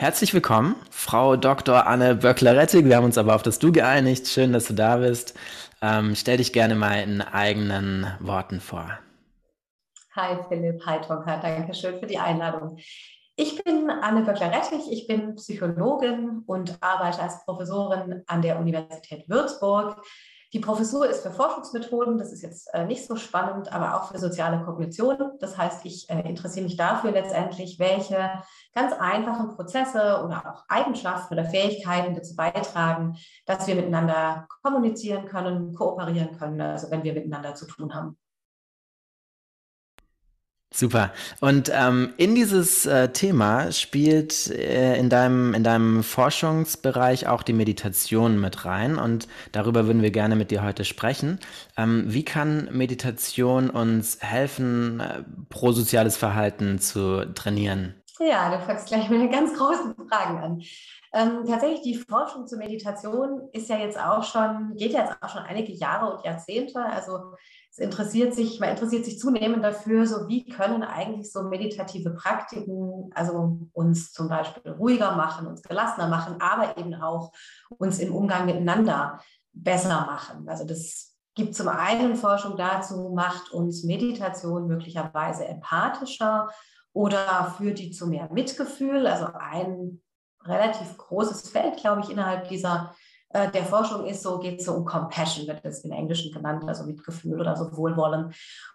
Herzlich willkommen, Frau Dr. Anne Böckler-Rettig. Wir haben uns aber auf das Du geeinigt. Schön, dass du da bist. Ähm, stell dich gerne mal in eigenen Worten vor. Hi Philipp, hi Tonka, danke schön für die Einladung. Ich bin Anne Böckler-Rettig, ich bin Psychologin und arbeite als Professorin an der Universität Würzburg. Die Professur ist für Forschungsmethoden, das ist jetzt äh, nicht so spannend, aber auch für soziale Kognition. Das heißt, ich äh, interessiere mich dafür letztendlich, welche ganz einfachen Prozesse oder auch Eigenschaften oder Fähigkeiten dazu beitragen, dass wir miteinander kommunizieren können, kooperieren können, also wenn wir miteinander zu tun haben. Super. Und ähm, in dieses äh, Thema spielt äh, in, deinem, in deinem Forschungsbereich auch die Meditation mit rein. Und darüber würden wir gerne mit dir heute sprechen. Ähm, wie kann Meditation uns helfen, äh, prosoziales Verhalten zu trainieren? Ja, du fängst gleich mit ganz großen Fragen an. Ähm, tatsächlich, die Forschung zur Meditation ist ja jetzt auch schon, geht ja jetzt auch schon einige Jahre und Jahrzehnte. Also es interessiert sich, man interessiert sich zunehmend dafür, so wie können eigentlich so meditative Praktiken, also uns zum Beispiel ruhiger machen, uns gelassener machen, aber eben auch uns im Umgang miteinander besser machen. Also das gibt zum einen Forschung dazu, macht uns Meditation möglicherweise empathischer oder führt die zu mehr Mitgefühl. Also ein relativ großes Feld, glaube ich, innerhalb dieser äh, der Forschung ist so, geht es so um Compassion, wird es im Englischen genannt, also Mitgefühl oder so Wohlwollen.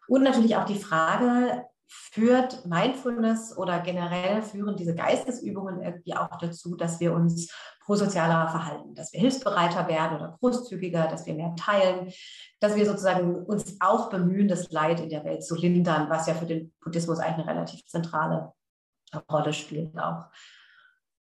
Und natürlich auch die Frage, führt Mindfulness oder generell führen diese Geistesübungen irgendwie auch dazu, dass wir uns prosozialer verhalten, dass wir hilfsbereiter werden oder großzügiger, dass wir mehr teilen, dass wir sozusagen uns auch bemühen, das Leid in der Welt zu lindern, was ja für den Buddhismus eigentlich eine relativ zentrale Rolle spielt auch.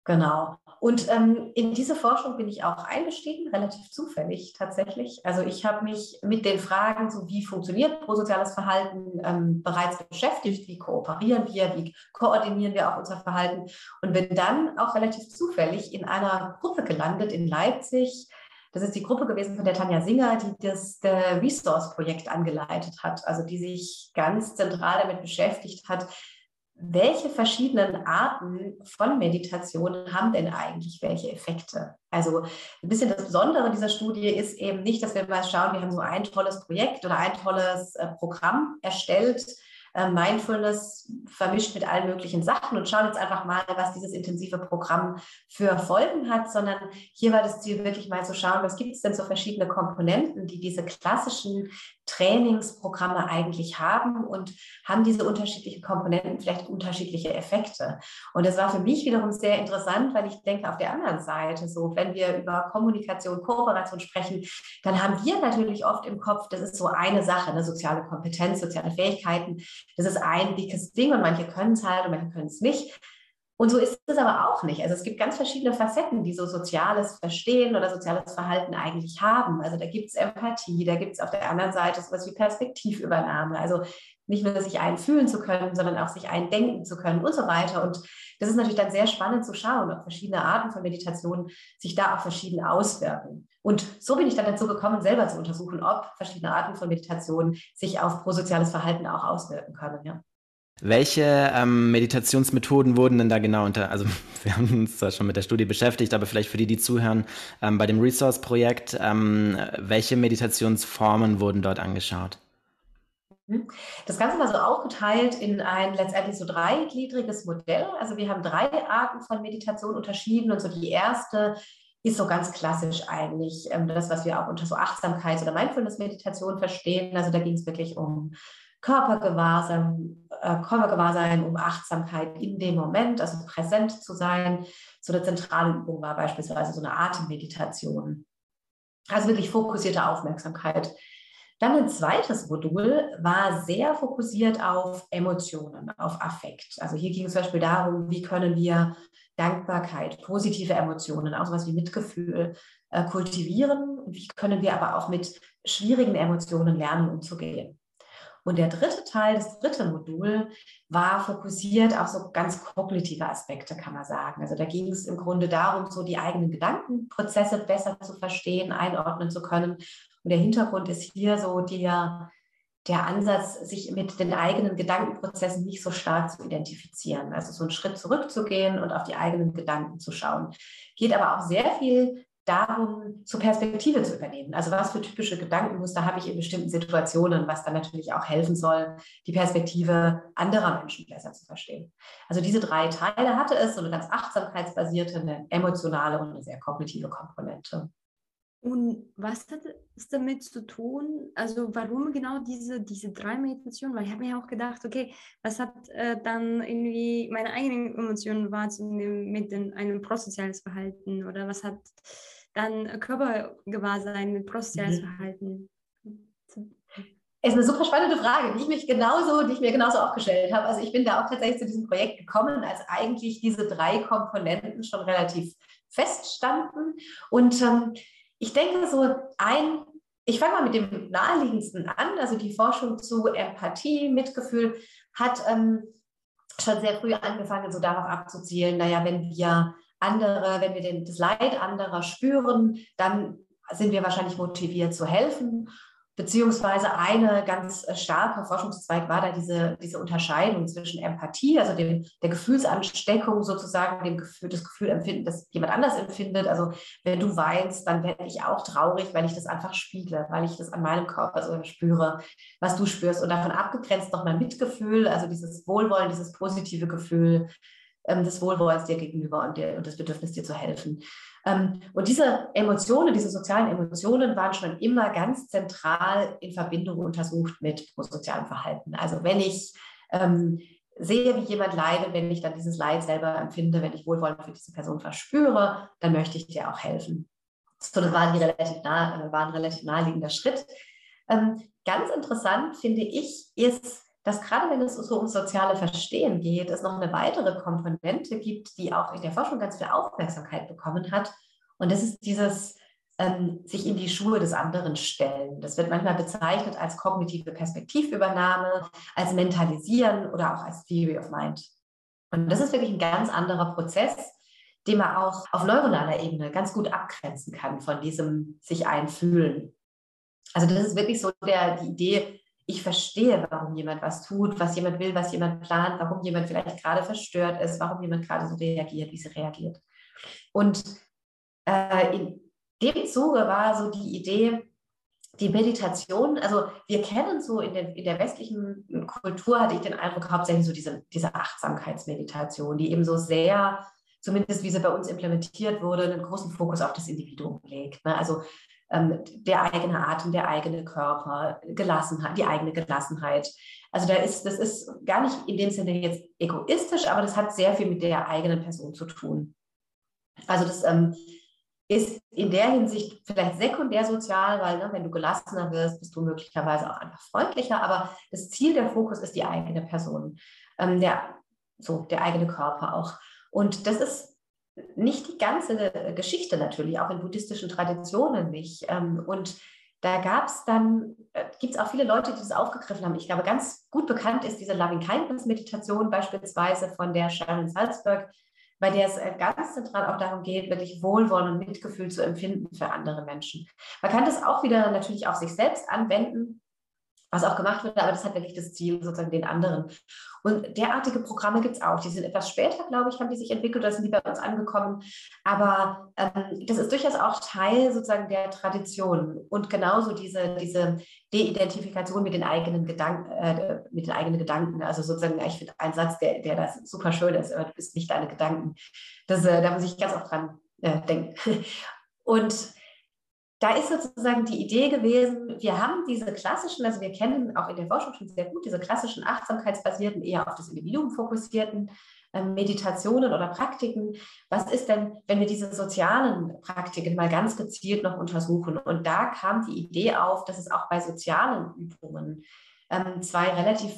Genau. Und ähm, in diese Forschung bin ich auch eingestiegen, relativ zufällig tatsächlich. Also ich habe mich mit den Fragen, so wie funktioniert prosoziales Verhalten, ähm, bereits beschäftigt. Wie kooperieren wir? Wie koordinieren wir auch unser Verhalten? Und bin dann auch relativ zufällig in einer Gruppe gelandet in Leipzig. Das ist die Gruppe gewesen von der Tanja Singer, die das Resource-Projekt angeleitet hat, also die sich ganz zentral damit beschäftigt hat, welche verschiedenen Arten von Meditation haben denn eigentlich welche Effekte? Also ein bisschen das Besondere dieser Studie ist eben nicht, dass wir mal schauen, wir haben so ein tolles Projekt oder ein tolles äh, Programm erstellt, äh, Mindfulness vermischt mit allen möglichen Sachen und schauen jetzt einfach mal, was dieses intensive Programm für Folgen hat, sondern hier war das Ziel wirklich mal zu schauen, was gibt es denn so verschiedene Komponenten, die diese klassischen Trainingsprogramme eigentlich haben und haben diese unterschiedlichen Komponenten vielleicht unterschiedliche Effekte. Und das war für mich wiederum sehr interessant, weil ich denke, auf der anderen Seite, so wenn wir über Kommunikation, Kooperation sprechen, dann haben wir natürlich oft im Kopf, das ist so eine Sache, eine soziale Kompetenz, soziale Fähigkeiten. Das ist ein dickes Ding und manche können es halt und manche können es nicht. Und so ist es aber auch nicht. Also es gibt ganz verschiedene Facetten, die so soziales Verstehen oder soziales Verhalten eigentlich haben. Also da gibt es Empathie, da gibt es auf der anderen Seite sowas wie Perspektivübernahme. Also nicht nur sich einfühlen zu können, sondern auch sich eindenken zu können und so weiter. Und das ist natürlich dann sehr spannend zu schauen, ob verschiedene Arten von Meditation sich da auch verschieden auswirken. Und so bin ich dann dazu gekommen, selber zu untersuchen, ob verschiedene Arten von Meditation sich auf prosoziales Verhalten auch auswirken können. Ja. Welche ähm, Meditationsmethoden wurden denn da genau unter, also wir haben uns zwar schon mit der Studie beschäftigt, aber vielleicht für die, die zuhören, ähm, bei dem Resource-Projekt, ähm, welche Meditationsformen wurden dort angeschaut? Mhm. Das Ganze war so aufgeteilt in ein letztendlich so dreigliedriges Modell. Also wir haben drei Arten von Meditation unterschieden und so die erste ist so ganz klassisch eigentlich ähm, das, was wir auch unter so Achtsamkeit oder Mindfulness-Meditation verstehen. Also da ging es wirklich um Körpergewahrsein, äh, Körpergewahrsein, um Achtsamkeit in dem Moment, also präsent zu sein. So eine zentrale Übung war beispielsweise so eine Atemmeditation. Also wirklich fokussierte Aufmerksamkeit. Dann ein zweites Modul war sehr fokussiert auf Emotionen, auf Affekt. Also hier ging es zum Beispiel darum, wie können wir Dankbarkeit, positive Emotionen, auch sowas wie Mitgefühl äh, kultivieren. Wie können wir aber auch mit schwierigen Emotionen lernen, umzugehen. Und der dritte Teil, das dritte Modul, war fokussiert auf so ganz kognitive Aspekte, kann man sagen. Also da ging es im Grunde darum, so die eigenen Gedankenprozesse besser zu verstehen, einordnen zu können. Und der Hintergrund ist hier so der, der Ansatz, sich mit den eigenen Gedankenprozessen nicht so stark zu identifizieren. Also so einen Schritt zurückzugehen und auf die eigenen Gedanken zu schauen. Geht aber auch sehr viel darum, zur Perspektive zu übernehmen. Also was für typische Gedankenmuster habe ich in bestimmten Situationen, was dann natürlich auch helfen soll, die Perspektive anderer Menschen besser zu verstehen. Also diese drei Teile hatte es, so eine ganz achtsamkeitsbasierte, eine emotionale und eine sehr kognitive Komponente. Und was hat es damit zu tun? Also warum genau diese, diese drei Meditationen? Weil ich habe mir auch gedacht, okay, was hat äh, dann irgendwie meine eigenen Emotionen wahrzunehmen mit den, einem prosoziales Verhalten oder was hat dann Körpergewahrsein mit prosoziales mhm. Verhalten? ist eine super spannende Frage, die ich mich genauso, die ich mir genauso auch gestellt habe. Also ich bin da auch tatsächlich zu diesem Projekt gekommen, als eigentlich diese drei Komponenten schon relativ feststanden. Und ähm, ich denke so ein, ich fange mal mit dem naheliegendsten an, also die Forschung zu Empathie, Mitgefühl hat ähm, schon sehr früh angefangen, so darauf abzuzielen, naja, wenn wir andere, wenn wir den, das Leid anderer spüren, dann sind wir wahrscheinlich motiviert zu helfen. Beziehungsweise eine ganz äh, starke Forschungszweig war da diese, diese Unterscheidung zwischen Empathie, also dem, der Gefühlsansteckung sozusagen, dem Gefühl, das Gefühl empfinden, das jemand anders empfindet. Also wenn du weinst, dann werde ich auch traurig, weil ich das einfach spiegle, weil ich das an meinem Körper so spüre, was du spürst. Und davon abgegrenzt nochmal Mitgefühl, also dieses Wohlwollen, dieses positive Gefühl ähm, des Wohlwollens dir gegenüber und, dir, und das Bedürfnis, dir zu helfen. Ähm, und diese Emotionen, diese sozialen Emotionen waren schon immer ganz zentral in Verbindung untersucht mit sozialem Verhalten. Also wenn ich ähm, sehe, wie jemand leidet, wenn ich dann dieses Leid selber empfinde, wenn ich Wohlwollen für diese Person verspüre, dann möchte ich dir auch helfen. So, das war, die relativ nah, war ein relativ naheliegender Schritt. Ähm, ganz interessant finde ich, ist, dass gerade wenn es so ums soziale Verstehen geht, es noch eine weitere Komponente gibt, die auch in der Forschung ganz viel Aufmerksamkeit bekommen hat. Und das ist dieses ähm, sich in die Schuhe des anderen stellen. Das wird manchmal bezeichnet als kognitive Perspektivübernahme, als Mentalisieren oder auch als Theory of Mind. Und das ist wirklich ein ganz anderer Prozess, den man auch auf neuronaler Ebene ganz gut abgrenzen kann von diesem sich einfühlen. Also das ist wirklich so der, die Idee, ich verstehe, warum jemand was tut, was jemand will, was jemand plant, warum jemand vielleicht gerade verstört ist, warum jemand gerade so reagiert, wie sie reagiert. Und äh, in dem Zuge war so die Idee, die Meditation, also wir kennen so in der, in der westlichen Kultur, hatte ich den Eindruck, hauptsächlich so diese, diese Achtsamkeitsmeditation, die eben so sehr, zumindest wie sie bei uns implementiert wurde, einen großen Fokus auf das Individuum legt. Ne? Also der eigene Atem, der eigene Körper, Gelassenheit, die eigene Gelassenheit. Also da ist, das ist gar nicht in dem Sinne jetzt egoistisch, aber das hat sehr viel mit der eigenen Person zu tun. Also das ähm, ist in der Hinsicht vielleicht sekundär sozial, weil ne, wenn du gelassener wirst, bist du möglicherweise auch einfach freundlicher, aber das Ziel, der Fokus ist die eigene Person, ähm, der, so, der eigene Körper auch. Und das ist nicht die ganze Geschichte natürlich, auch in buddhistischen Traditionen nicht. Ähm, und da gab es dann, äh, gibt es auch viele Leute, die das aufgegriffen haben. Ich glaube, ganz gut bekannt ist diese Loving Kindness Meditation beispielsweise von der Sharon Salzberg, bei der es äh, ganz zentral auch darum geht, wirklich Wohlwollen und Mitgefühl zu empfinden für andere Menschen. Man kann das auch wieder natürlich auf sich selbst anwenden was auch gemacht wird, aber das hat wirklich das Ziel, sozusagen den anderen. Und derartige Programme gibt es auch. Die sind etwas später, glaube ich, haben die sich entwickelt oder sind die bei uns angekommen. Aber ähm, das ist durchaus auch Teil sozusagen der Tradition. Und genauso diese, diese De-Identifikation mit den eigenen Gedanken, äh, mit den eigenen Gedanken. Also sozusagen, ich finde einen Satz, der, der das super schön ist, du bist nicht deine Gedanken. Das, äh, da muss ich ganz oft dran äh, denken. Und da ist sozusagen die Idee gewesen, wir haben diese klassischen, also wir kennen auch in der Forschung schon sehr gut, diese klassischen achtsamkeitsbasierten, eher auf das Individuum fokussierten äh, Meditationen oder Praktiken. Was ist denn, wenn wir diese sozialen Praktiken mal ganz gezielt noch untersuchen? Und da kam die Idee auf, dass es auch bei sozialen Übungen ähm, zwei relativ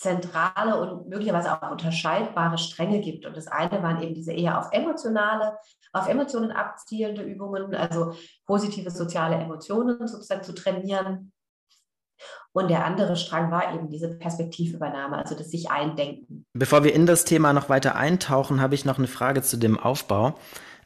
zentrale und möglicherweise auch unterscheidbare Stränge gibt. Und das eine waren eben diese eher auf emotionale, auf Emotionen abzielende Übungen, also positive soziale Emotionen sozusagen zu trainieren. Und der andere Strang war eben diese Perspektivübernahme, also das sich eindenken. Bevor wir in das Thema noch weiter eintauchen, habe ich noch eine Frage zu dem Aufbau.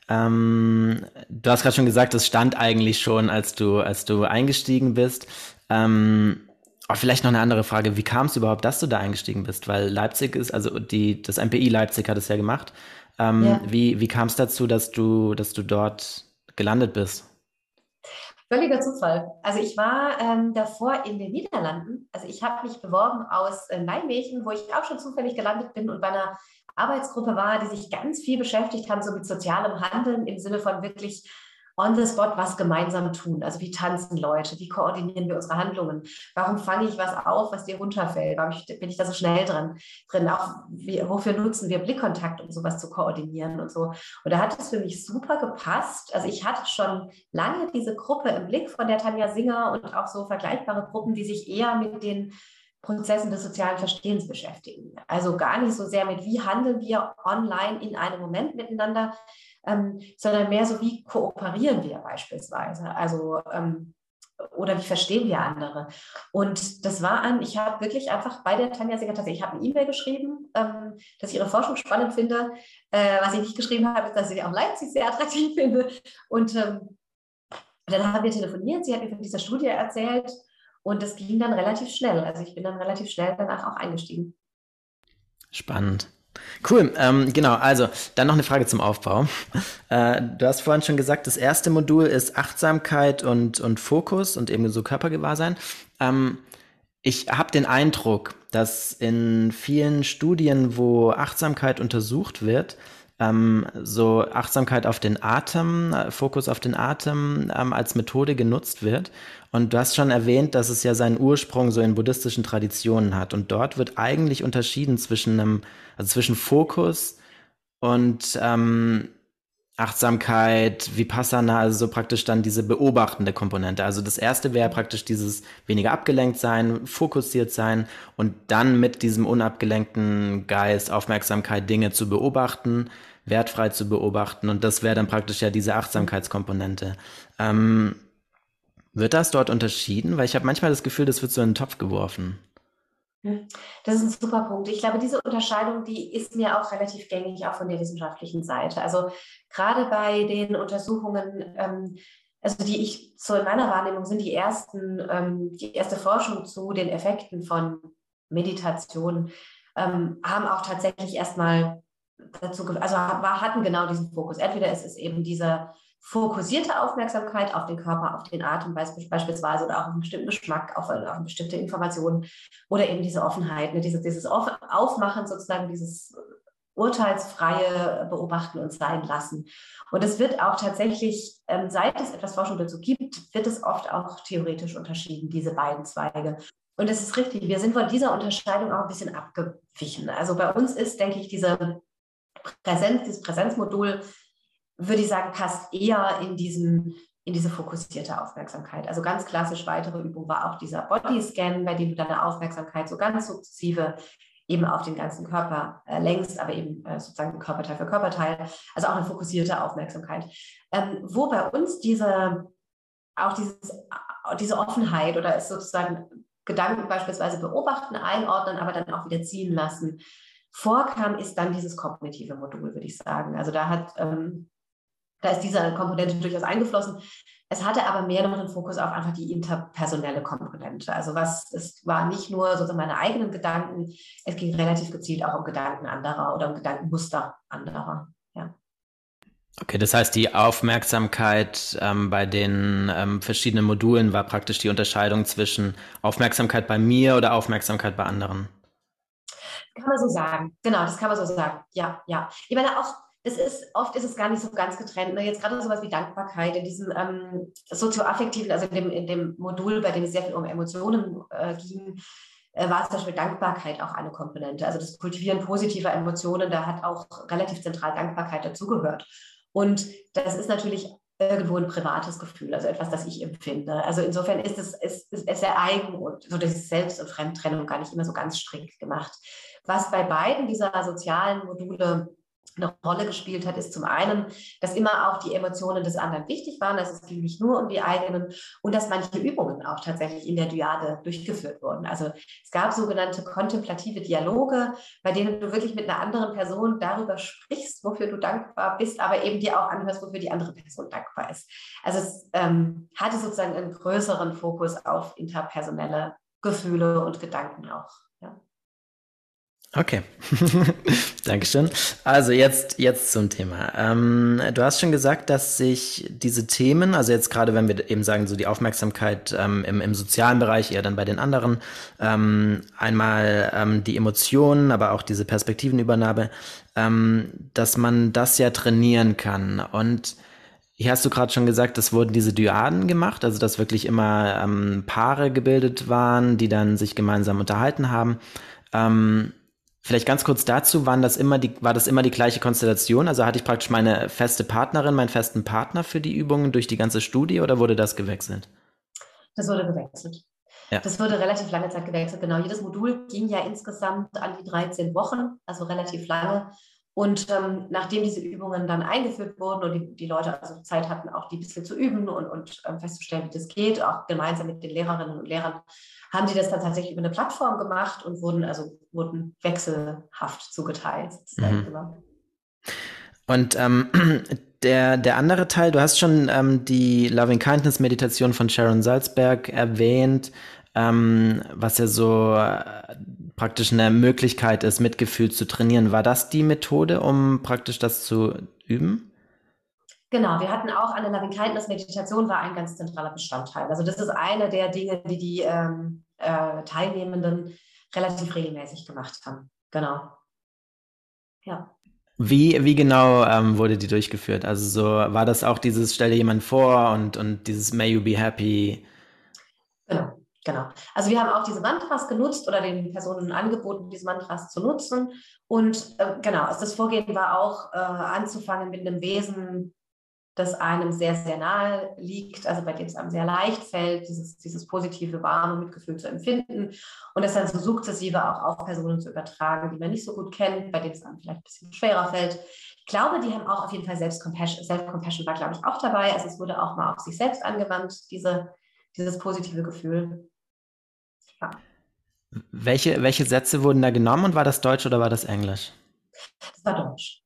Ähm, du hast gerade schon gesagt, es stand eigentlich schon, als du, als du eingestiegen bist. Ähm, Oh, vielleicht noch eine andere Frage. Wie kam es überhaupt, dass du da eingestiegen bist? Weil Leipzig ist, also die, das MPI Leipzig hat es ja gemacht. Ähm, ja. Wie, wie kam es dazu, dass du, dass du dort gelandet bist? Völliger Zufall. Also ich war ähm, davor in den Niederlanden. Also ich habe mich beworben aus äh, Nijmegen, wo ich auch schon zufällig gelandet bin und bei einer Arbeitsgruppe war, die sich ganz viel beschäftigt haben, so mit sozialem Handeln im Sinne von wirklich on the spot was gemeinsam tun. Also wie tanzen Leute, wie koordinieren wir unsere Handlungen, warum fange ich was auf, was dir runterfällt, warum bin ich da so schnell drin, drin auch wie, wofür nutzen wir Blickkontakt, um sowas zu koordinieren und so. Und da hat es für mich super gepasst. Also ich hatte schon lange diese Gruppe im Blick von der Tanja Singer und auch so vergleichbare Gruppen, die sich eher mit den Prozessen des sozialen Verstehens beschäftigen. Also gar nicht so sehr mit, wie handeln wir online in einem Moment miteinander, ähm, sondern mehr so, wie kooperieren wir beispielsweise. Also ähm, oder wie verstehen wir andere? Und das war an, ich habe wirklich einfach bei der Tanja tatsächlich, ich habe eine E-Mail geschrieben, ähm, dass ich ihre Forschung spannend finde. Äh, was ich nicht geschrieben habe, ist, dass ich auch Leipzig sehr attraktiv finde. Und ähm, dann haben wir telefoniert, sie hat mir von dieser Studie erzählt und das ging dann relativ schnell. Also ich bin dann relativ schnell danach auch eingestiegen. Spannend. Cool, ähm, genau, also dann noch eine Frage zum Aufbau. Äh, du hast vorhin schon gesagt, das erste Modul ist Achtsamkeit und, und Fokus und eben so Körpergewahrsein. Ähm, ich habe den Eindruck, dass in vielen Studien, wo Achtsamkeit untersucht wird, ähm, so Achtsamkeit auf den Atem, äh, Fokus auf den Atem ähm, als Methode genutzt wird. Und du hast schon erwähnt, dass es ja seinen Ursprung so in buddhistischen Traditionen hat. Und dort wird eigentlich unterschieden zwischen einem, also zwischen Fokus und ähm, Achtsamkeit, Vipassana, also so praktisch dann diese beobachtende Komponente. Also das erste wäre praktisch dieses weniger abgelenkt sein, fokussiert sein und dann mit diesem unabgelenkten Geist, Aufmerksamkeit Dinge zu beobachten, wertfrei zu beobachten und das wäre dann praktisch ja diese Achtsamkeitskomponente. Ähm, wird das dort unterschieden? Weil ich habe manchmal das Gefühl, das wird so in den Topf geworfen. Das ist ein super Punkt. Ich glaube, diese Unterscheidung, die ist mir auch relativ gängig, auch von der wissenschaftlichen Seite. Also gerade bei den Untersuchungen, ähm, also die ich so in meiner Wahrnehmung sind die ersten, ähm, die erste Forschung zu den Effekten von Meditation, ähm, haben auch tatsächlich erstmal dazu, also hatten genau diesen Fokus. Entweder ist es eben dieser fokussierte Aufmerksamkeit auf den Körper, auf den Atem beispielsweise oder auch auf einen bestimmten Geschmack, auf, auf eine bestimmte Information oder eben diese Offenheit, ne, dieses, dieses Aufmachen sozusagen, dieses urteilsfreie Beobachten und Sein lassen. Und es wird auch tatsächlich, ähm, seit es etwas Forschung dazu gibt, wird es oft auch theoretisch unterschieden, diese beiden Zweige. Und es ist richtig, wir sind von dieser Unterscheidung auch ein bisschen abgewichen. Also bei uns ist, denke ich, diese Präsenz, dieses Präsenzmodul würde ich sagen, passt eher in diesen in diese fokussierte Aufmerksamkeit. Also ganz klassisch weitere Übung war auch dieser Bodyscan, bei dem du deine Aufmerksamkeit so ganz sukzessive eben auf den ganzen Körper äh, lenkst, aber eben äh, sozusagen Körperteil für Körperteil, also auch eine fokussierte Aufmerksamkeit. Ähm, wo bei uns diese, auch dieses, diese Offenheit oder ist sozusagen Gedanken beispielsweise beobachten, einordnen, aber dann auch wieder ziehen lassen, vorkam, ist dann dieses kognitive Modul, würde ich sagen. Also da hat ähm, da ist diese Komponente durchaus eingeflossen. Es hatte aber mehr noch den Fokus auf einfach die interpersonelle Komponente. Also was, es war nicht nur sozusagen meine eigenen Gedanken, es ging relativ gezielt auch um Gedanken anderer oder um Gedankenmuster anderer. Ja. Okay, das heißt, die Aufmerksamkeit ähm, bei den ähm, verschiedenen Modulen war praktisch die Unterscheidung zwischen Aufmerksamkeit bei mir oder Aufmerksamkeit bei anderen. Kann man so sagen. Genau, das kann man so sagen. Ja, ja. Ich meine, auch es ist, oft ist es gar nicht so ganz getrennt. Ne? Jetzt gerade sowas wie Dankbarkeit in diesem ähm, sozioaffektiven, also in dem, in dem Modul, bei dem es sehr viel um Emotionen äh, ging, äh, war zum Beispiel Dankbarkeit auch eine Komponente. Also das Kultivieren positiver Emotionen, da hat auch relativ zentral Dankbarkeit dazugehört. Und das ist natürlich irgendwo ein privates Gefühl, also etwas, das ich empfinde. Also insofern ist es, ist, ist, ist sehr eigen und so das Selbst- und Fremdtrennung gar nicht immer so ganz strikt gemacht. Was bei beiden dieser sozialen Module eine Rolle gespielt hat, ist zum einen, dass immer auch die Emotionen des anderen wichtig waren, dass es ging nicht nur um die eigenen und dass manche Übungen auch tatsächlich in der Dyade durchgeführt wurden. Also es gab sogenannte kontemplative Dialoge, bei denen du wirklich mit einer anderen Person darüber sprichst, wofür du dankbar bist, aber eben dir auch anhörst, wofür die andere Person dankbar ist. Also es ähm, hatte sozusagen einen größeren Fokus auf interpersonelle Gefühle und Gedanken auch. Okay, Dankeschön. Also jetzt, jetzt zum Thema. Ähm, du hast schon gesagt, dass sich diese Themen, also jetzt gerade wenn wir eben sagen, so die Aufmerksamkeit ähm, im, im sozialen Bereich, eher dann bei den anderen, ähm, einmal ähm, die Emotionen, aber auch diese Perspektivenübernahme, ähm, dass man das ja trainieren kann. Und hier hast du gerade schon gesagt, es wurden diese Dyaden gemacht, also dass wirklich immer ähm, Paare gebildet waren, die dann sich gemeinsam unterhalten haben. Vielleicht ganz kurz dazu, waren das immer die, war das immer die gleiche Konstellation? Also hatte ich praktisch meine feste Partnerin, meinen festen Partner für die Übungen durch die ganze Studie oder wurde das gewechselt? Das wurde gewechselt. Ja. Das wurde relativ lange Zeit gewechselt, genau. Jedes Modul ging ja insgesamt an die 13 Wochen, also relativ lange. Und ähm, nachdem diese Übungen dann eingeführt wurden und die, die, Leute also Zeit hatten, auch die ein bisschen zu üben und, und ähm, festzustellen, wie das geht, auch gemeinsam mit den Lehrerinnen und Lehrern, haben die das dann tatsächlich über eine Plattform gemacht und wurden also wurden wechselhaft zugeteilt. Mhm. Und ähm, der, der andere Teil, du hast schon ähm, die Loving Kindness Meditation von Sharon Salzberg erwähnt, ähm, was ja so äh, praktisch eine Möglichkeit ist, Mitgefühl zu trainieren. War das die Methode, um praktisch das zu üben? Genau, wir hatten auch eine Loving Kindness Meditation, war ein ganz zentraler Bestandteil. Also das ist eine der Dinge, die die ähm, äh, Teilnehmenden relativ regelmäßig gemacht haben. Genau. Ja. Wie, wie genau ähm, wurde die durchgeführt? Also so war das auch dieses Stell dir jemand vor und, und dieses May you be happy? Genau, genau. Also wir haben auch diese Mantras genutzt oder den Personen angeboten, diese Mantras zu nutzen. Und äh, genau, also das Vorgehen war auch äh, anzufangen mit einem Wesen, das einem sehr, sehr nahe liegt, also bei dem es einem sehr leicht fällt, dieses, dieses positive, warme Mitgefühl zu empfinden und das dann so sukzessive auch auf Personen zu übertragen, die man nicht so gut kennt, bei denen es einem vielleicht ein bisschen schwerer fällt. Ich glaube, die haben auch auf jeden Fall Self-Compassion, Self-Compassion war, glaube ich, auch dabei. Also es wurde auch mal auf sich selbst angewandt, diese, dieses positive Gefühl. Ja. Welche, welche Sätze wurden da genommen und war das Deutsch oder war das Englisch? Das war Deutsch.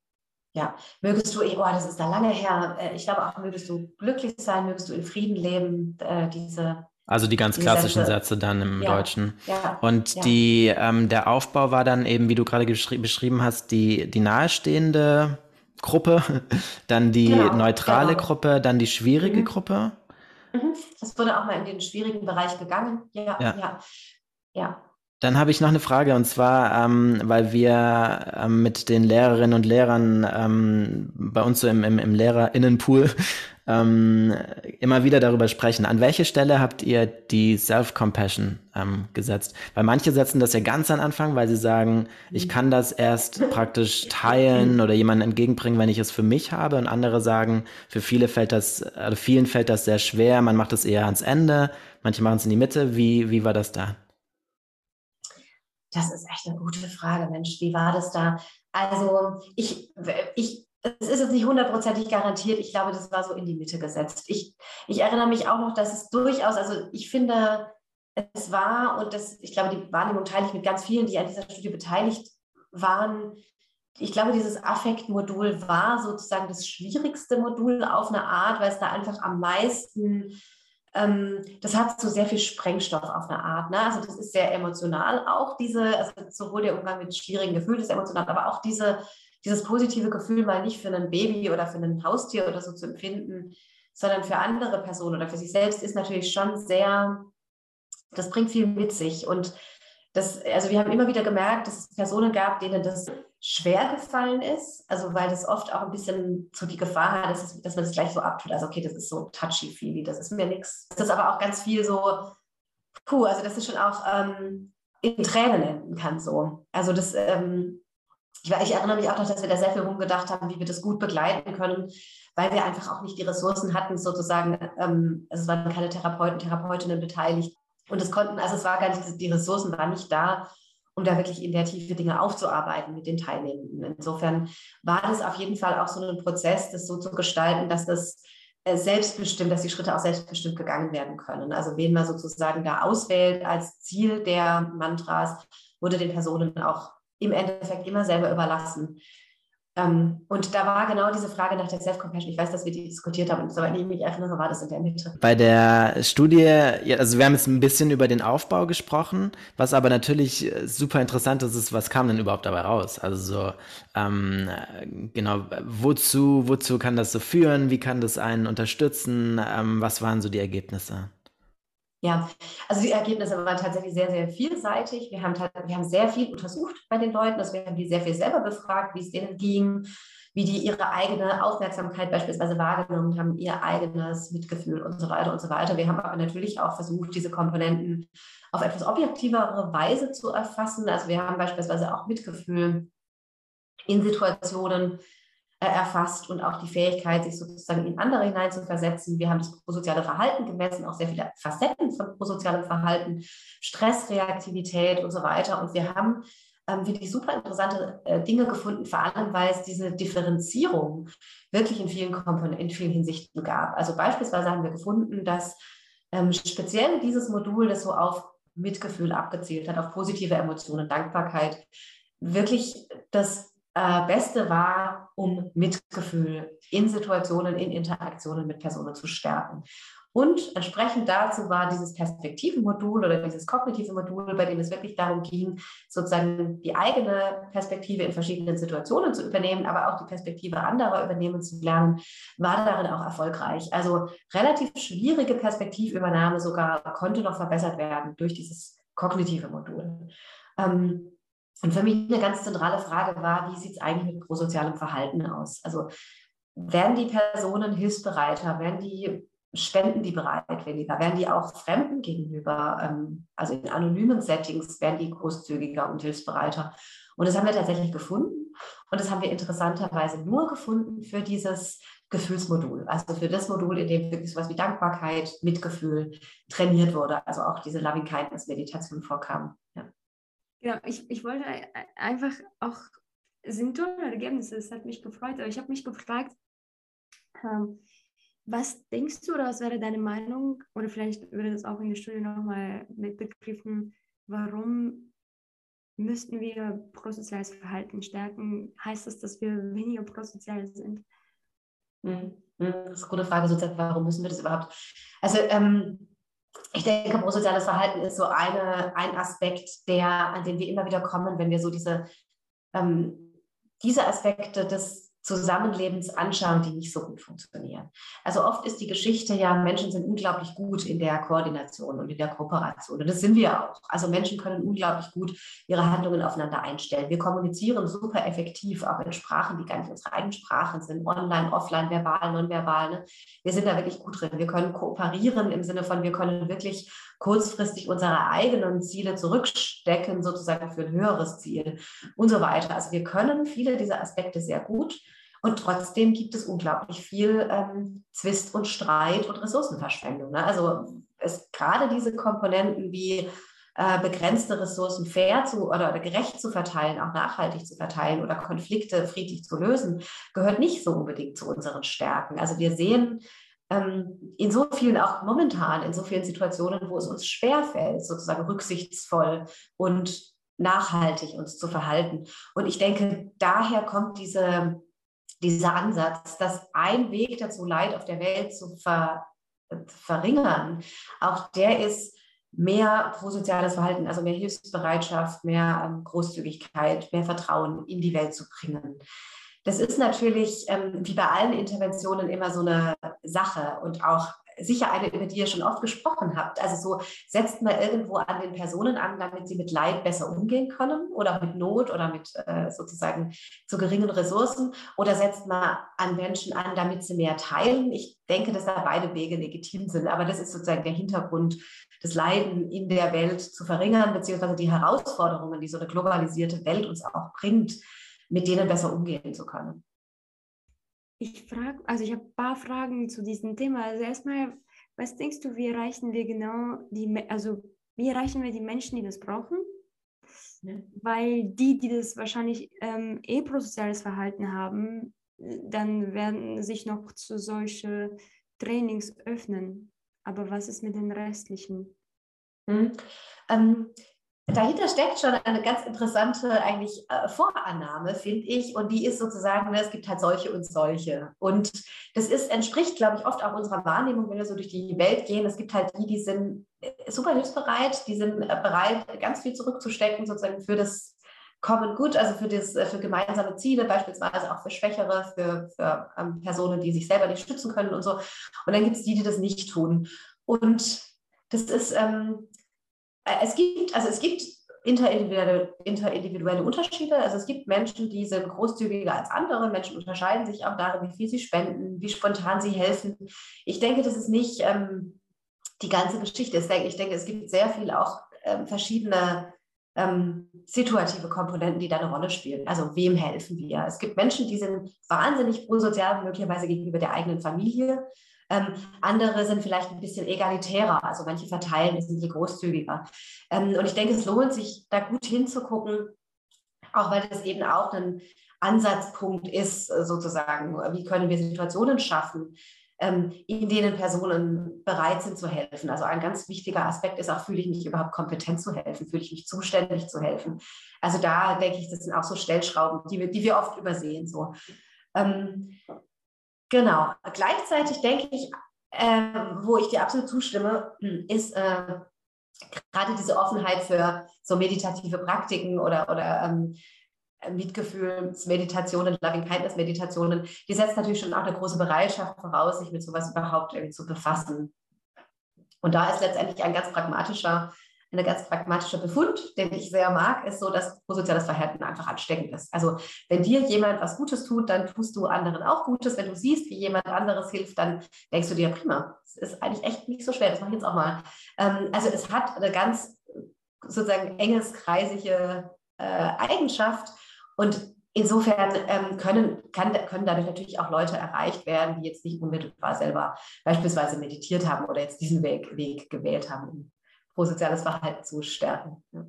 Ja, mögest du, oh, das ist da lange her, äh, ich glaube auch, mögest du glücklich sein, mögest du in Frieden leben, äh, diese. Also die ganz klassischen Sätze. Sätze, dann im ja, Deutschen. Ja, und ja. die, ähm, der Aufbau war dann eben, wie du gerade beschrieben hast, die, die nahestehende Gruppe, dann die genau, neutrale genau. Gruppe, dann die schwierige mhm. Gruppe. Mhm. Das wurde auch mal in den schwierigen Bereich gegangen. Ja, ja. ja. Dann habe ich noch eine Frage und zwar, ähm, weil wir ähm, mit den Lehrerinnen und Lehrern ähm, bei uns so im, im, im Lehrerinnenpool ähm, immer wieder darüber sprechen. An welche Stelle habt ihr die Self-Compassion ähm, gesetzt? Weil manche setzen das ja ganz am Anfang, weil sie sagen, ich kann das erst praktisch teilen oder jemandem entgegenbringen, wenn ich es für mich habe. Und andere sagen, für viele fällt das, also vielen fällt das sehr schwer. Man macht es eher ans Ende, manche machen es in die Mitte. Wie, wie war das da? Das ist echt eine gute Frage, Mensch. Wie war das da? Also, ich, ich, es ist jetzt nicht hundertprozentig garantiert. Ich glaube, das war so in die Mitte gesetzt. Ich, ich erinnere mich auch noch, dass es durchaus, also ich finde, es war, und das, ich glaube, die Wahrnehmung teile ich mit ganz vielen, die an dieser Studie beteiligt waren. Ich glaube, dieses Affektmodul war sozusagen das schwierigste Modul auf eine Art, weil es da einfach am meisten ähm, das hat so sehr viel Sprengstoff auf eine Art. Ne? Also das ist sehr emotional auch diese, also sowohl der Umgang mit schwierigen Gefühlen ist emotional, aber auch diese, dieses positive Gefühl mal nicht für ein Baby oder für ein Haustier oder so zu empfinden, sondern für andere Personen oder für sich selbst ist natürlich schon sehr, das bringt viel mit sich und das, also wir haben immer wieder gemerkt, dass es Personen gab, denen das schwer gefallen ist, also weil das oft auch ein bisschen so die Gefahr hat, dass, es, dass man das gleich so abtut. Also okay, das ist so touchy-feely, das ist mir nichts. Das ist aber auch ganz viel so, puh, also dass es schon auch ähm, in Tränen enden kann so. Also das, ähm, ich, ich, erinnere mich auch noch, dass wir da sehr viel rumgedacht haben, wie wir das gut begleiten können, weil wir einfach auch nicht die Ressourcen hatten, sozusagen, ähm, also es waren keine Therapeuten, Therapeutinnen beteiligt. Und es konnten, also es war gar nicht, die Ressourcen waren nicht da, um da wirklich in der Tiefe Dinge aufzuarbeiten mit den Teilnehmenden. Insofern war das auf jeden Fall auch so ein Prozess, das so zu gestalten, dass das äh, selbstbestimmt, dass die Schritte auch selbstbestimmt gegangen werden können. Also wen man sozusagen da auswählt als Ziel der Mantras, wurde den Personen auch im Endeffekt immer selber überlassen. Ähm, und da war genau diese Frage nach der Self-Compassion. Ich weiß, dass wir die diskutiert haben und soweit ich mich erinnere, war das in der Mitte. Bei der Studie, also wir haben jetzt ein bisschen über den Aufbau gesprochen, was aber natürlich super interessant ist, ist, was kam denn überhaupt dabei raus? Also so, ähm, genau, wozu, wozu kann das so führen? Wie kann das einen unterstützen? Ähm, was waren so die Ergebnisse? Ja, also die Ergebnisse waren tatsächlich sehr, sehr vielseitig. Wir haben, wir haben sehr viel untersucht bei den Leuten. Also wir haben die sehr viel selber befragt, wie es denen ging, wie die ihre eigene Aufmerksamkeit beispielsweise wahrgenommen haben, ihr eigenes Mitgefühl und so weiter und so weiter. Wir haben aber natürlich auch versucht, diese Komponenten auf etwas objektivere Weise zu erfassen. Also wir haben beispielsweise auch Mitgefühl in Situationen erfasst und auch die Fähigkeit, sich sozusagen in andere hineinzuversetzen. Wir haben das prosoziale Verhalten gemessen, auch sehr viele Facetten von prosozialem Verhalten, Stressreaktivität und so weiter. Und wir haben ähm, wirklich super interessante äh, Dinge gefunden, vor allem weil es diese Differenzierung wirklich in vielen Komponenten, in vielen Hinsichten gab. Also beispielsweise haben wir gefunden, dass ähm, speziell dieses Modul, das so auf Mitgefühl abgezielt hat, auf positive Emotionen, Dankbarkeit, wirklich das äh, Beste war, um Mitgefühl in Situationen, in Interaktionen mit Personen zu stärken. Und entsprechend dazu war dieses Perspektivenmodul oder dieses kognitive Modul, bei dem es wirklich darum ging, sozusagen die eigene Perspektive in verschiedenen Situationen zu übernehmen, aber auch die Perspektive anderer übernehmen zu lernen, war darin auch erfolgreich. Also relativ schwierige Perspektivübernahme sogar konnte noch verbessert werden durch dieses kognitive Modul. Ähm, und für mich eine ganz zentrale Frage war, wie sieht es eigentlich mit prosozialem Verhalten aus? Also werden die Personen hilfsbereiter, werden die spenden die bereitwilliger, werden die auch Fremden gegenüber, ähm, also in anonymen Settings, werden die großzügiger und hilfsbereiter. Und das haben wir tatsächlich gefunden. Und das haben wir interessanterweise nur gefunden für dieses Gefühlsmodul, also für das Modul, in dem wirklich sowas wie Dankbarkeit, Mitgefühl trainiert wurde, also auch diese Loving Kindness Meditation vorkam. Ja. Genau, ich, ich wollte einfach auch, sind tolle Ergebnisse, es hat mich gefreut, aber ich habe mich gefragt, ähm, was denkst du oder was wäre deine Meinung, oder vielleicht würde das auch in der Studie nochmal mitbegriffen, warum müssten wir prosoziales Verhalten stärken? Heißt das, dass wir weniger prosozial sind? Hm, hm, das ist eine gute Frage, sozusagen, warum müssen wir das überhaupt? Also ähm, ich denke, prosoziales Verhalten ist so eine, ein Aspekt, der, an den wir immer wieder kommen, wenn wir so diese, ähm, diese Aspekte des Zusammenlebens anschauen, die nicht so gut funktionieren. Also oft ist die Geschichte ja, Menschen sind unglaublich gut in der Koordination und in der Kooperation. Und das sind wir auch. Also Menschen können unglaublich gut ihre Handlungen aufeinander einstellen. Wir kommunizieren super effektiv, auch in Sprachen, die gar nicht unsere eigenen Sprachen sind, online, offline, verbal, nonverbal. Ne? Wir sind da wirklich gut drin. Wir können kooperieren im Sinne von, wir können wirklich kurzfristig unsere eigenen Ziele zurückstecken, sozusagen für ein höheres Ziel und so weiter. Also wir können viele dieser Aspekte sehr gut. Und trotzdem gibt es unglaublich viel ähm, Zwist und Streit und Ressourcenverschwendung. Ne? Also es gerade diese Komponenten wie äh, begrenzte Ressourcen fair zu oder, oder, gerecht zu verteilen, auch nachhaltig zu verteilen oder Konflikte friedlich zu lösen, gehört nicht so unbedingt zu unseren Stärken. Also wir sehen ähm, in so vielen, auch momentan, in so vielen Situationen, wo es uns schwerfällt, sozusagen rücksichtsvoll und nachhaltig uns zu verhalten. Und ich denke, daher kommt diese, dieser Ansatz, dass ein Weg dazu, Leid auf der Welt zu ver, verringern, auch der ist, mehr prosoziales Verhalten, also mehr Hilfsbereitschaft, mehr ähm, Großzügigkeit, mehr Vertrauen in die Welt zu bringen. Das ist natürlich ähm, wie bei allen Interventionen immer so eine Sache und auch sicher eine, über die ihr schon oft gesprochen habt. Also so setzt man irgendwo an den Personen an, damit sie mit Leid besser umgehen können oder mit Not oder mit äh, sozusagen zu geringen Ressourcen oder setzt man an Menschen an, damit sie mehr teilen. Ich denke, dass da beide Wege legitim sind, aber das ist sozusagen der Hintergrund, das Leiden in der Welt zu verringern, beziehungsweise die Herausforderungen, die so eine globalisierte Welt uns auch bringt, mit denen besser umgehen zu können. Ich frage, also ich habe ein paar Fragen zu diesem Thema. Also erstmal, was denkst du, wie erreichen wir genau die, also wie erreichen wir die Menschen, die das brauchen? Ja. Weil die, die das wahrscheinlich ähm, eh prosoziales Verhalten haben, dann werden sich noch zu solche Trainings öffnen. Aber was ist mit den restlichen? Hm. Ähm, dahinter steckt schon eine ganz interessante eigentlich äh, Vorannahme, finde ich. Und die ist sozusagen, ne, es gibt halt solche und solche. Und das ist, entspricht, glaube ich, oft auch unserer Wahrnehmung, wenn wir so durch die Welt gehen. Es gibt halt die, die sind äh, super hilfsbereit, die sind äh, bereit, ganz viel zurückzustecken, sozusagen für das Common Good, also für, das, für gemeinsame Ziele, beispielsweise auch für Schwächere, für, für ähm, Personen, die sich selber nicht stützen können und so. Und dann gibt es die, die das nicht tun. Und das ist, ähm, äh, es gibt, also es gibt interindividuelle, interindividuelle Unterschiede. Also es gibt Menschen, die sind großzügiger als andere. Menschen unterscheiden sich auch darin, wie viel sie spenden, wie spontan sie helfen. Ich denke, das ist nicht ähm, die ganze Geschichte. Ich denke, es gibt sehr viel auch ähm, verschiedene ähm, situative Komponenten, die da eine Rolle spielen. Also wem helfen wir? Es gibt Menschen, die sind wahnsinnig prosozial, möglicherweise gegenüber der eigenen Familie. Ähm, andere sind vielleicht ein bisschen egalitärer, also manche verteilen ein bisschen großzügiger. Ähm, und ich denke, es lohnt sich, da gut hinzugucken, auch weil das eben auch ein Ansatzpunkt ist, sozusagen, wie können wir Situationen schaffen, ähm, in denen Personen bereit sind zu helfen. Also ein ganz wichtiger Aspekt ist auch, fühle ich mich überhaupt kompetent zu helfen, fühle ich mich zuständig zu helfen. Also da denke ich, das sind auch so Stellschrauben, die wir, die wir oft übersehen. So. Ähm, Genau. Gleichzeitig denke ich, äh, wo ich dir absolut zustimme, ist äh, gerade diese Offenheit für so meditative Praktiken oder, oder ähm, Mitgefühlsmeditationen, Loving-Kindness-Meditationen, die setzt natürlich schon auch eine große Bereitschaft voraus, sich mit sowas überhaupt irgendwie zu befassen. Und da ist letztendlich ein ganz pragmatischer ein ganz pragmatischer Befund, den ich sehr mag, ist so, dass prosoziales Verhalten einfach ansteckend ist. Also wenn dir jemand was Gutes tut, dann tust du anderen auch Gutes. Wenn du siehst, wie jemand anderes hilft, dann denkst du dir, prima, das ist eigentlich echt nicht so schwer, das mache ich jetzt auch mal. Ähm, also es hat eine ganz sozusagen enges, kreisige äh, Eigenschaft und Insofern ähm, können, kann, können dadurch natürlich auch Leute erreicht werden, die jetzt nicht unmittelbar selber beispielsweise meditiert haben oder jetzt diesen Weg, Weg gewählt haben, prosoziales Verhalten zu stärken. Ja.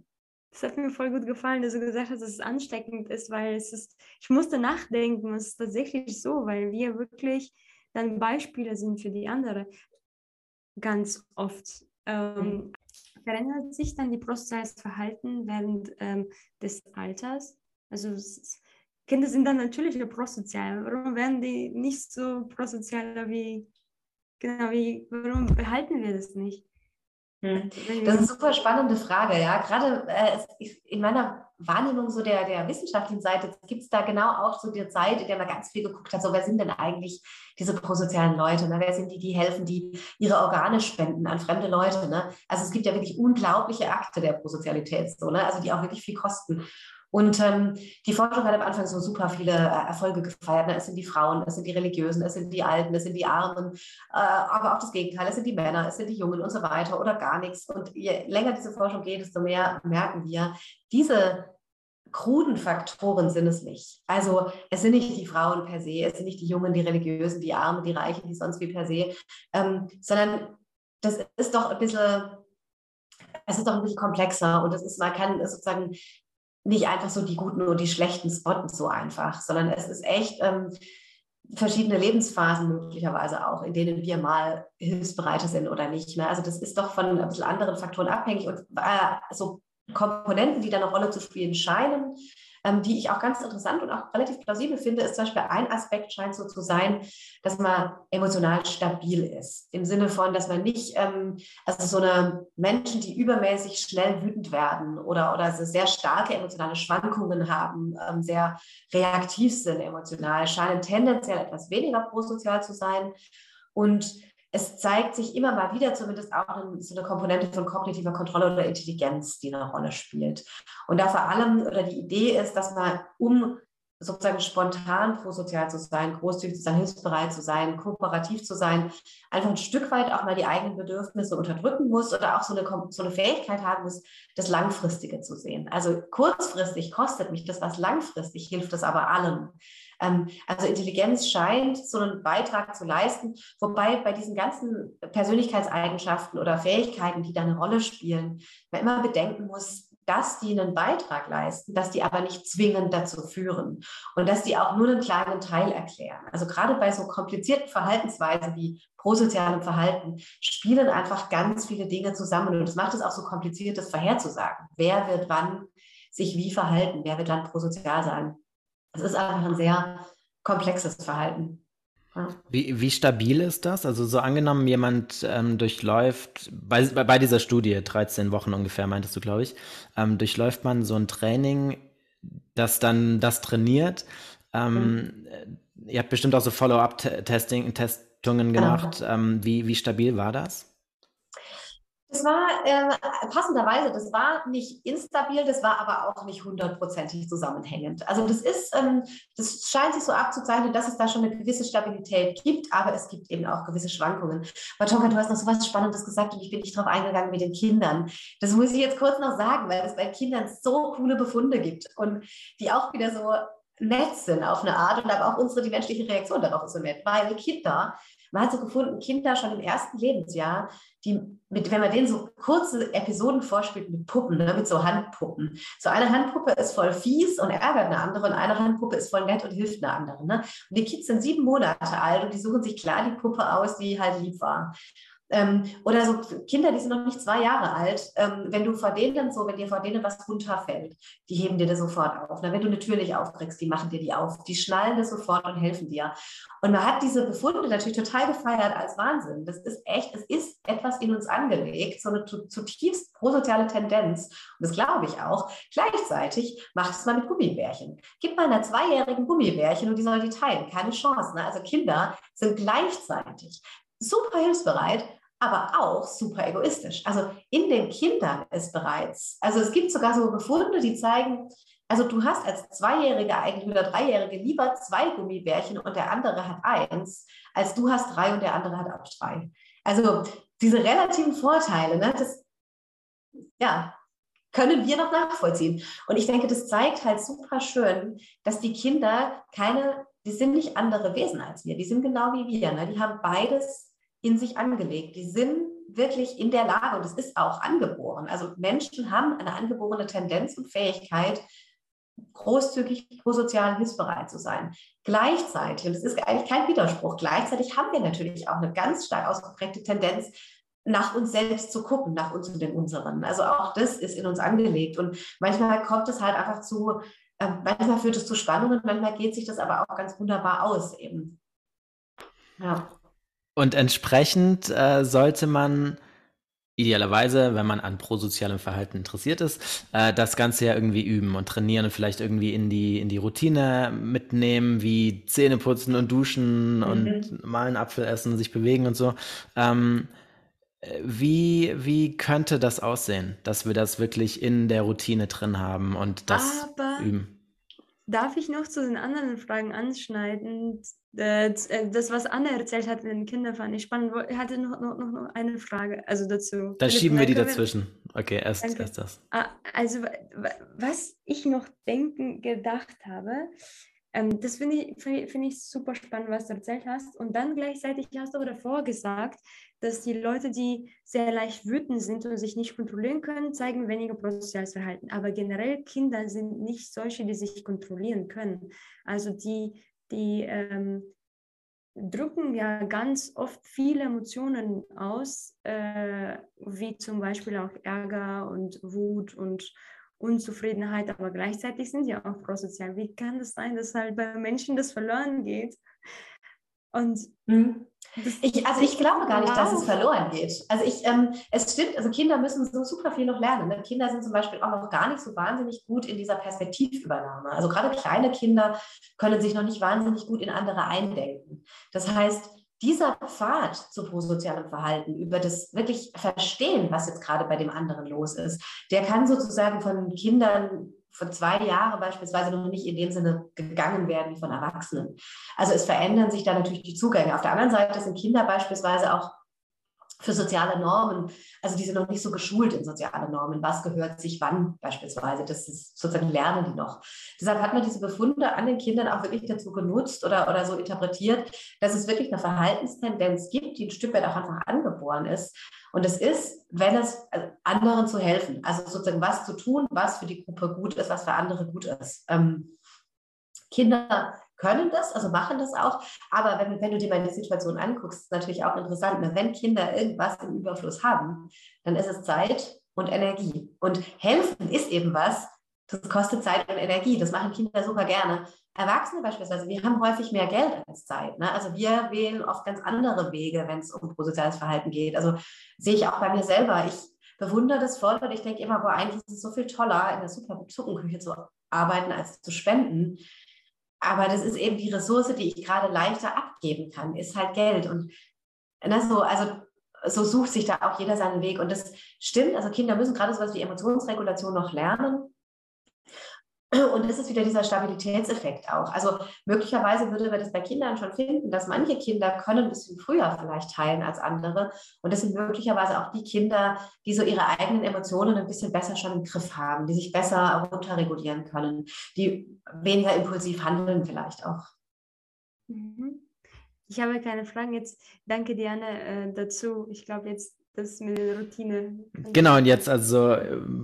Das hat mir voll gut gefallen, dass du gesagt hast, dass es ansteckend ist, weil es ist, ich musste nachdenken, es ist tatsächlich so, weil wir wirklich dann Beispiele sind für die andere. Ganz oft. Ähm, mhm. Verändert sich dann die prosoziales Verhalten während ähm, des Alters? Also ist, Kinder sind dann natürlich prosozial. Warum werden die nicht so prosozialer wie, genau wie, warum behalten wir das nicht? Hm. Das ist eine super spannende Frage, ja. Gerade äh, in meiner Wahrnehmung so der, der wissenschaftlichen Seite gibt es da genau auch so die Zeit, in der man ganz viel geguckt hat, so wer sind denn eigentlich diese prosozialen Leute? Ne? Wer sind die, die helfen, die ihre Organe spenden an fremde Leute? Ne? Also es gibt ja wirklich unglaubliche Akte der Prosozialität, so, ne? also die auch wirklich viel kosten. Und ähm, die Forschung hat am Anfang so super viele äh, Erfolge gefeiert. Ne? Es sind die Frauen, es sind die Religiösen, es sind die Alten, es sind die Armen, äh, aber auch das Gegenteil, es sind die Männer, es sind die Jungen und so weiter oder gar nichts. Und je länger diese Forschung geht, desto mehr merken wir, diese kruden Faktoren sind es nicht. Also es sind nicht die Frauen per se, es sind nicht die Jungen, die Religiösen, die Armen, die Reichen, die sonst wie per se, ähm, sondern das ist doch ein bisschen es ist doch ein bisschen komplexer und es ist, man kann sozusagen nicht einfach so die guten und die schlechten spotten so einfach, sondern es ist echt ähm, verschiedene Lebensphasen möglicherweise auch, in denen wir mal hilfsbereiter sind oder nicht. Ne? Also das ist doch von ein bisschen anderen Faktoren abhängig und äh, so Komponenten, die da eine Rolle zu spielen scheinen, ähm, die ich auch ganz interessant und auch relativ plausibel finde, ist zum Beispiel ein Aspekt scheint so zu sein, dass man emotional stabil ist. Im Sinne von, dass man nicht, ähm, also so eine Menschen, die übermäßig schnell wütend werden oder, oder sehr starke emotionale Schwankungen haben, ähm, sehr reaktiv sind emotional, scheinen tendenziell etwas weniger prosozial zu sein. Und es zeigt sich immer mal wieder zumindest auch so eine Komponente von kognitiver Kontrolle oder Intelligenz, die eine Rolle spielt. Und da vor allem, oder die Idee ist, dass man, um sozusagen spontan prosozial zu sein, großzügig zu sein, hilfsbereit zu sein, kooperativ zu sein, einfach ein Stück weit auch mal die eigenen Bedürfnisse unterdrücken muss oder auch so eine, so eine Fähigkeit haben muss, das Langfristige zu sehen. Also kurzfristig kostet mich das was, langfristig hilft es aber allen. Ähm, also Intelligenz scheint so einen Beitrag zu leisten, wobei bei diesen ganzen Persönlichkeitseigenschaften oder Fähigkeiten, die da eine Rolle spielen, man immer bedenken muss, dass die einen Beitrag leisten, dass die aber nicht zwingend dazu führen und dass die auch nur einen kleinen Teil erklären. Also gerade bei so komplizierten Verhaltensweisen wie prosozialem Verhalten spielen einfach ganz viele Dinge zusammen und das macht es auch so kompliziert, das vorherzusagen. Wer wird wann sich wie verhalten? Wer wird dann prosozial sein? Es ist einfach ein sehr komplexes Verhalten. Wie, wie stabil ist das? Also so angenommen, jemand ähm, durchläuft, bei, bei dieser Studie, 13 Wochen ungefähr, meintest du, glaube ich, ähm, durchläuft man so ein Training, das dann das trainiert. Ähm, mhm. Ihr habt bestimmt auch so Follow-up-Testing, Testungen genau. gemacht. Genau. wie, wie stabil war das? Das war äh, passenderweise, das war nicht instabil, das war aber auch nicht hundertprozentig zusammenhängend. Also das ist, ähm, das scheint sich so abzuzeichnen, dass es da schon eine gewisse Stabilität gibt, aber es gibt eben auch gewisse Schwankungen. Aber Tonka, du hast noch so was Spannendes gesagt und ich bin nicht drauf eingegangen mit den Kindern. Das muss ich jetzt kurz noch sagen, weil es bei Kindern so coole Befunde gibt und die auch wieder so nett sind auf eine Art und aber auch unsere, die menschliche Reaktion darauf ist so nett, weil Kinder man hat so gefunden, Kinder schon im ersten Lebensjahr, die mit, wenn man denen so kurze Episoden vorspielt mit Puppen, ne, mit so Handpuppen. So eine Handpuppe ist voll fies und ärgert eine andere und eine Handpuppe ist voll nett und hilft einer anderen. Ne? Und die Kids sind sieben Monate alt und die suchen sich klar die Puppe aus, die halt lieb war. Ähm, oder so Kinder, die sind noch nicht zwei Jahre alt, ähm, wenn du vor denen so, wenn dir vor denen was runterfällt, die heben dir das sofort auf. Na, wenn du eine Tür nicht aufkriegst, die machen dir die auf. Die schnallen das sofort und helfen dir. Und man hat diese Befunde natürlich total gefeiert als Wahnsinn. Das ist echt, es ist etwas in uns angelegt, so eine zutiefst prosoziale Tendenz. Und das glaube ich auch. Gleichzeitig macht es mal mit Gummibärchen. Gib mal einer Zweijährigen Gummibärchen und die soll die teilen. Keine Chance. Ne? Also Kinder sind gleichzeitig super hilfsbereit, aber auch super egoistisch. Also in den Kindern ist bereits, also es gibt sogar so Befunde, die zeigen, also du hast als Zweijähriger eigentlich oder Dreijährige lieber zwei Gummibärchen und der andere hat eins, als du hast drei und der andere hat auch drei. Also diese relativen Vorteile, ne, das ja, können wir noch nachvollziehen. Und ich denke, das zeigt halt super schön, dass die Kinder keine, die sind nicht andere Wesen als wir, die sind genau wie wir. Ne? Die haben beides in sich angelegt. Die sind wirklich in der Lage, und es ist auch angeboren. Also Menschen haben eine angeborene Tendenz und Fähigkeit, großzügig prosozial hilfsbereit zu sein. Gleichzeitig, und es ist eigentlich kein Widerspruch, gleichzeitig haben wir natürlich auch eine ganz stark ausgeprägte Tendenz, nach uns selbst zu gucken, nach uns und den unseren. Also auch das ist in uns angelegt. Und manchmal kommt es halt einfach zu, äh, manchmal führt es zu Spannungen, manchmal geht sich das aber auch ganz wunderbar aus eben. Ja. Und entsprechend äh, sollte man idealerweise, wenn man an prosozialem Verhalten interessiert ist, äh, das Ganze ja irgendwie üben und trainieren und vielleicht irgendwie in die, in die Routine mitnehmen, wie Zähne putzen und duschen mhm. und mal einen Apfel essen, sich bewegen und so. Ähm, wie, wie könnte das aussehen, dass wir das wirklich in der Routine drin haben und das Aber üben? Darf ich noch zu den anderen Fragen anschneiden? Das, äh, das was Anna erzählt hat mit den Kindern, fand ich spannend. Ich hatte noch, noch, noch eine Frage also dazu. Dann schieben wir die dazwischen. Okay, erst, erst das. Ah, also, was ich noch denken gedacht habe, ähm, das finde ich, find, ich super spannend, was du erzählt hast. Und dann gleichzeitig hast du aber davor gesagt, dass die Leute, die sehr leicht wütend sind und sich nicht kontrollieren können, zeigen weniger prosoziales Verhalten. Aber generell Kinder sind nicht solche, die sich kontrollieren können. Also die, die ähm, drücken ja ganz oft viele Emotionen aus, äh, wie zum Beispiel auch Ärger und Wut und Unzufriedenheit, aber gleichzeitig sind sie auch prosozial. Wie kann das sein, dass halt bei Menschen das verloren geht? Und mhm. Ich, also ich glaube gar nicht, dass es verloren geht. Also ich, ähm, es stimmt, also Kinder müssen so super viel noch lernen. Ne? Kinder sind zum Beispiel auch noch gar nicht so wahnsinnig gut in dieser Perspektivübernahme. Also gerade kleine Kinder können sich noch nicht wahnsinnig gut in andere eindenken. Das heißt, dieser Pfad zu prosozialem Verhalten, über das wirklich Verstehen, was jetzt gerade bei dem anderen los ist, der kann sozusagen von Kindern von zwei Jahren beispielsweise noch nicht in dem Sinne gegangen werden wie von Erwachsenen. Also es verändern sich da natürlich die Zugänge. Auf der anderen Seite sind Kinder beispielsweise auch für soziale Normen. Also die sind noch nicht so geschult in soziale Normen. Was gehört sich wann beispielsweise? Das ist sozusagen lernen die noch. Deshalb hat man diese Befunde an den Kindern auch wirklich dazu genutzt oder, oder so interpretiert, dass es wirklich eine Verhaltenstendenz gibt, die ein Stück weit auch einfach angeboren ist. Und es ist, wenn es also anderen zu helfen, also sozusagen was zu tun, was für die Gruppe gut ist, was für andere gut ist. Ähm, Kinder können das, also machen das auch. Aber wenn, wenn du dir mal die Situation anguckst, ist natürlich auch interessant, ne? wenn Kinder irgendwas im Überfluss haben, dann ist es Zeit und Energie. Und helfen ist eben was, das kostet Zeit und Energie. Das machen Kinder super gerne. Erwachsene beispielsweise, wir haben häufig mehr Geld als Zeit. Ne? Also wir wählen oft ganz andere Wege, wenn es um prosoziales Verhalten geht. Also sehe ich auch bei mir selber. Ich bewundere das voll und ich denke immer, boah, eigentlich ist es so viel toller, in der Super Suppenküche zu arbeiten, als zu spenden. Aber das ist eben die Ressource, die ich gerade leichter abgeben kann, ist halt Geld. Und ne, so, also so sucht sich da auch jeder seinen Weg. Und das stimmt, also Kinder müssen gerade so etwas wie Emotionsregulation noch lernen. Und das ist wieder dieser Stabilitätseffekt auch. Also möglicherweise würde man das bei Kindern schon finden, dass manche Kinder können ein bisschen früher vielleicht teilen als andere. Und das sind möglicherweise auch die Kinder, die so ihre eigenen Emotionen ein bisschen besser schon im Griff haben, die sich besser runterregulieren können, die weniger impulsiv handeln vielleicht auch. Mhm. Ich habe keine Fragen jetzt. Danke, Diane, äh, dazu. Ich glaube, jetzt das mit der Routine. Genau, und jetzt also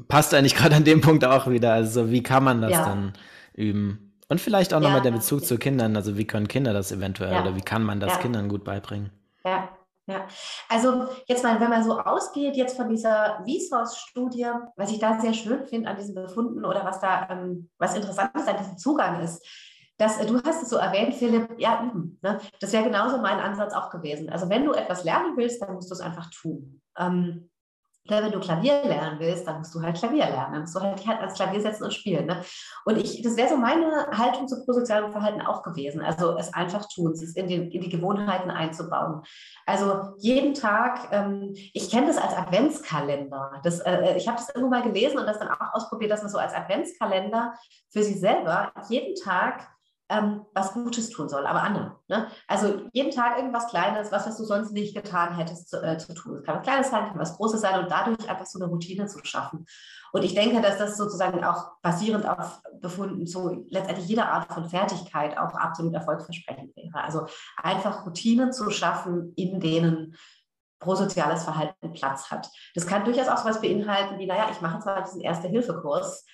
passt eigentlich gerade an dem Punkt auch wieder. Also wie kann man das ja. dann üben? Und vielleicht auch ja, nochmal der Bezug zu Kindern. Also wie können Kinder das eventuell ja. oder wie kann man das Kindern gut beibringen? Ja, ja, also jetzt mal, wenn man so ausgeht jetzt von dieser Vsauce-Studie, was ich da sehr schön finde an diesen Befunden oder was da, ähm, was interessant ist an diesem Zugang ist, dass du hast es so erwähnt, Philipp, ja, üben. Ne? Das wäre genauso mein Ansatz auch gewesen. Also wenn du etwas lernen willst, dann musst du es einfach tun. Ähm, wenn du Klavier lernen willst, dann musst du halt Klavier lernen. Dann musst du halt, halt ans Klavier setzen und spielen. Ne? Und ich, das wäre so meine Haltung zu prosozialem Verhalten auch gewesen. Also es einfach tun, es in, den, in die Gewohnheiten einzubauen. Also jeden Tag, ähm, ich kenne das als Adventskalender. Das, äh, äh ich habe das irgendwo mal gelesen und das dann auch ausprobiert, dass man so als Adventskalender für sich selber jeden Tag ähm, was Gutes tun soll, aber anderen. Ne? Also jeden Tag irgendwas Kleines, was, was du sonst nicht getan hättest zu, äh, zu tun. Es kann was Kleines sein, kann was Großes sein und dadurch einfach so eine Routine zu schaffen. Und ich denke, dass das sozusagen auch basierend auf Befunden so letztendlich jede Art von Fertigkeit auch absolut erfolgsversprechend wäre. Also einfach Routinen zu schaffen, in denen prosoziales Verhalten Platz hat. Das kann durchaus auch so etwas beinhalten wie, naja, ich mache zwar diesen Erste-Hilfe-Kurs,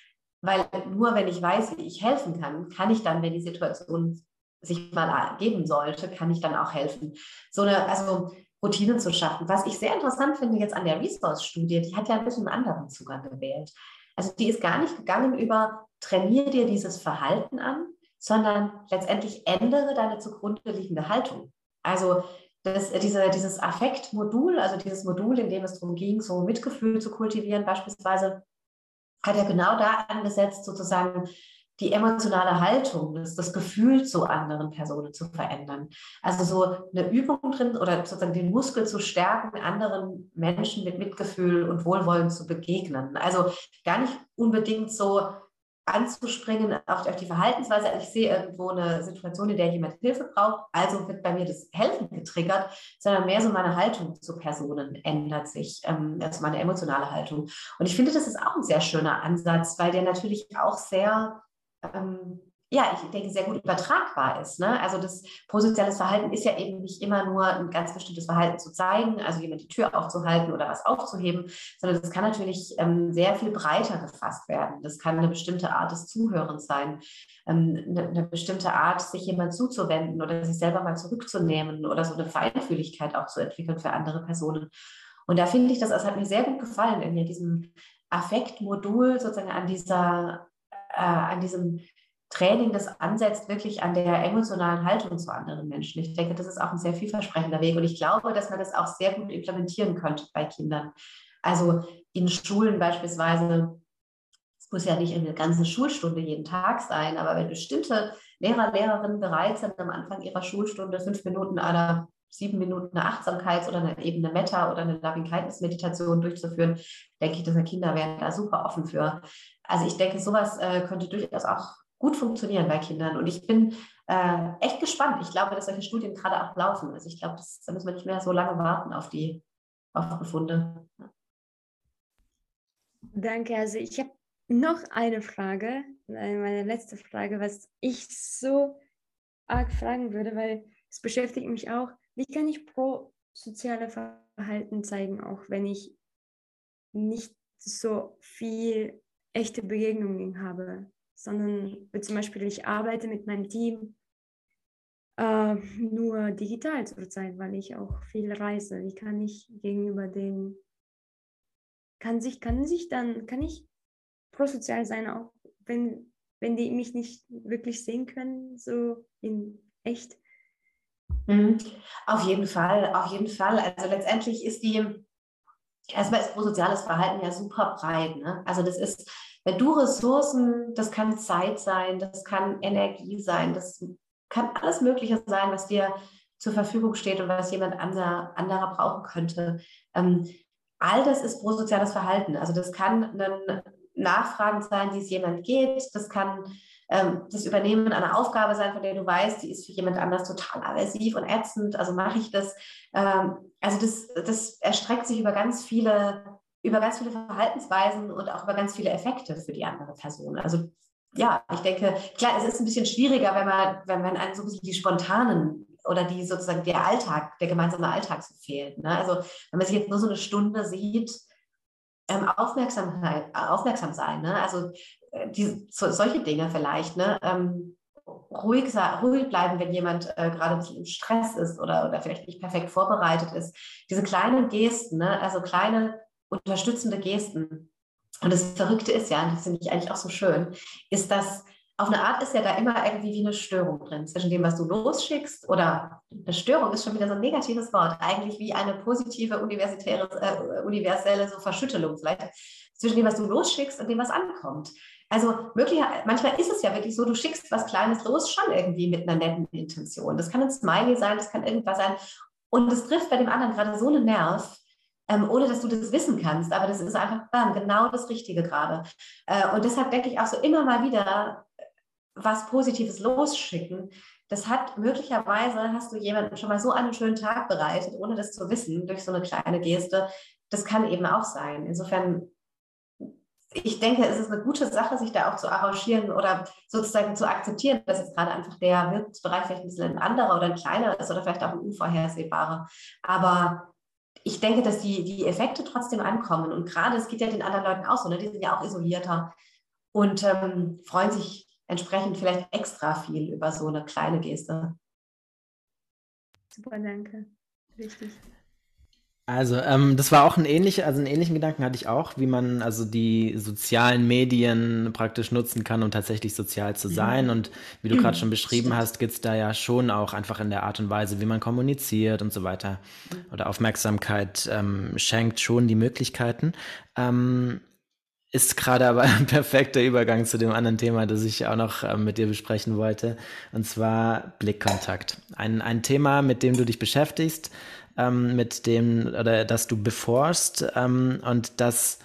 weil nur wenn ich weiß, wie ich helfen kann, kann ich dann, wenn die Situation sich mal ergeben sollte, kann ich dann auch helfen. So eine, also Routinen zu schaffen. Was ich sehr interessant finde jetzt an der Resource-Studie, die hat ja ein bisschen einen anderen Zugang gewählt. Also die ist gar nicht gegangen über, trainiere dir dieses Verhalten an, sondern letztendlich ändere deine zugrunde liegende Haltung. Also das, diese, dieses Affektmodul, also dieses Modul, in dem es darum ging, so Mitgefühl zu kultivieren beispielsweise, hat er genau da angesetzt, sozusagen die emotionale Haltung, das, das Gefühl zu anderen Personen zu verändern. Also so eine Übung drin oder sozusagen den Muskel zu stärken, anderen Menschen mit Mitgefühl und Wohlwollen zu begegnen. Also gar nicht unbedingt so anzuspringen auf, auf die Verhaltensweise. Also ich sehe irgendwo eine Situation, in der jemand Hilfe braucht, also wird bei mir das Helfen getriggert, sondern mehr so meine Haltung zu Personen ändert sich, ähm, also meine emotionale Haltung. Und ich finde, das ist auch ein sehr schöner Ansatz, weil der natürlich auch sehr ähm, ja, ich denke, sehr gut übertragbar ist. Ne? Also das prosoziales Verhalten ist ja eben nicht immer nur ein ganz bestimmtes Verhalten zu zeigen, also jemand die Tür aufzuhalten oder was aufzuheben, sondern das kann natürlich ähm, sehr viel breiter gefasst werden. Das kann eine bestimmte Art des Zuhörens sein, ähm, eine, eine, bestimmte Art, sich jemand zuzuwenden oder sich selber mal zurückzunehmen oder so eine Feinfühligkeit auch zu entwickeln für andere Personen. Und da finde ich, das, das hat mir sehr gut gefallen in diesem Affektmodul sozusagen an dieser, äh, an diesem Training, das ansetzt wirklich an der emotionalen Haltung zu anderen Menschen. Ich denke, das ist auch ein sehr vielversprechender Weg und ich glaube, dass man das auch sehr gut implementieren könnte bei Kindern. Also in Schulen beispielsweise, es muss ja nicht eine ganze Schulstunde jeden Tag sein, aber wenn bestimmte Lehrer, Lehrerinnen bereit sind, am Anfang ihrer Schulstunde fünf Minuten einer sieben Minuten eine Achtsamkeits- oder eine, eben eine Meta- oder eine Loving-Kindness-Meditation durchzuführen, denke ich, dass Kinder wären da super offen für. Also ich denke, sowas äh, könnte durchaus auch gut funktionieren bei Kindern. Und ich bin äh, echt gespannt. Ich glaube, dass solche Studien gerade auch laufen. Also ich glaube, da müssen wir nicht mehr so lange warten auf die auf Befunde. Danke. Also ich habe noch eine Frage, meine letzte Frage, was ich so arg fragen würde, weil es beschäftigt mich auch. Wie kann ich pro soziale Verhalten zeigen, auch wenn ich nicht so viel echte Begegnungen habe, sondern zum Beispiel ich arbeite mit meinem Team äh, nur digital zurzeit, weil ich auch viel reise. Wie kann ich gegenüber den kann sich kann sich dann kann ich prosozial sein, auch wenn wenn die mich nicht wirklich sehen können, so in echt. Mhm. Auf jeden Fall, auf jeden Fall. Also letztendlich ist die, erstmal ist prosoziales Verhalten ja super breit. Ne? Also das ist, wenn du Ressourcen, das kann Zeit sein, das kann Energie sein, das kann alles Mögliche sein, was dir zur Verfügung steht und was jemand anderer, anderer brauchen könnte. Ähm, all das ist prosoziales Verhalten. Also das kann ein Nachfragen sein, wie es jemand geht. Das kann ähm, das Übernehmen einer Aufgabe sein, von der du weißt, die ist für jemand anders total aversiv und ätzend. Also mache ich das. Ähm, also das, das erstreckt sich über ganz viele, über ganz viele Verhaltensweisen und auch über ganz viele Effekte für die andere Person. Also ja, ich denke, klar, es ist ein bisschen schwieriger, wenn man, wenn man einen so ein bisschen die spontanen oder die sozusagen der Alltag, der gemeinsame Alltag so fehlt. Ne? Also wenn man sich jetzt nur so eine Stunde sieht, ähm, Aufmerksamkeit, aufmerksam sein. Ne? Also äh, die, so, solche Dinge vielleicht. Ne? Ähm, ruhig, ruhig bleiben, wenn jemand äh, gerade ein bisschen im Stress ist oder, oder vielleicht nicht perfekt vorbereitet ist. Diese kleinen Gesten, ne? also kleine unterstützende Gesten. Und das Verrückte ist ja, und das finde ich eigentlich auch so schön, ist, dass auf eine Art ist ja da immer irgendwie wie eine Störung drin zwischen dem, was du losschickst oder eine Störung ist schon wieder so ein negatives Wort, eigentlich wie eine positive universitäre, äh, universelle so Verschüttelung vielleicht zwischen dem, was du losschickst und dem, was ankommt. Also möglicherweise, manchmal ist es ja wirklich so, du schickst was Kleines los, schon irgendwie mit einer netten Intention. Das kann ein Smiley sein, das kann irgendwas sein. Und es trifft bei dem anderen gerade so einen Nerv, ähm, ohne dass du das wissen kannst. Aber das ist einfach bam, genau das Richtige gerade. Äh, und deshalb denke ich auch so immer mal wieder, was Positives losschicken, das hat möglicherweise, hast du jemanden schon mal so einen schönen Tag bereitet, ohne das zu wissen, durch so eine kleine Geste. Das kann eben auch sein. Insofern, ich denke, es ist eine gute Sache, sich da auch zu arrangieren oder sozusagen zu akzeptieren, dass jetzt gerade einfach der Wirkungsbereich vielleicht ein bisschen ein anderer oder ein kleiner ist oder vielleicht auch ein unvorhersehbarer. Aber ich denke, dass die, die Effekte trotzdem ankommen. Und gerade, es geht ja den anderen Leuten auch so, ne? die sind ja auch isolierter und ähm, freuen sich entsprechend vielleicht extra viel über so eine kleine Geste. Super, danke. Richtig. Also, ähm, das war auch ein ähnlicher, also einen ähnlichen Gedanken hatte ich auch, wie man also die sozialen Medien praktisch nutzen kann, um tatsächlich sozial zu sein. Und wie du gerade schon beschrieben hast, geht es da ja schon auch einfach in der Art und Weise, wie man kommuniziert und so weiter. Oder Aufmerksamkeit ähm, schenkt schon die Möglichkeiten. Ähm, ist gerade aber ein perfekter Übergang zu dem anderen Thema, das ich auch noch äh, mit dir besprechen wollte, und zwar Blickkontakt. Ein, ein Thema, mit dem du dich beschäftigst, ähm, mit dem, oder das du beforst ähm, und das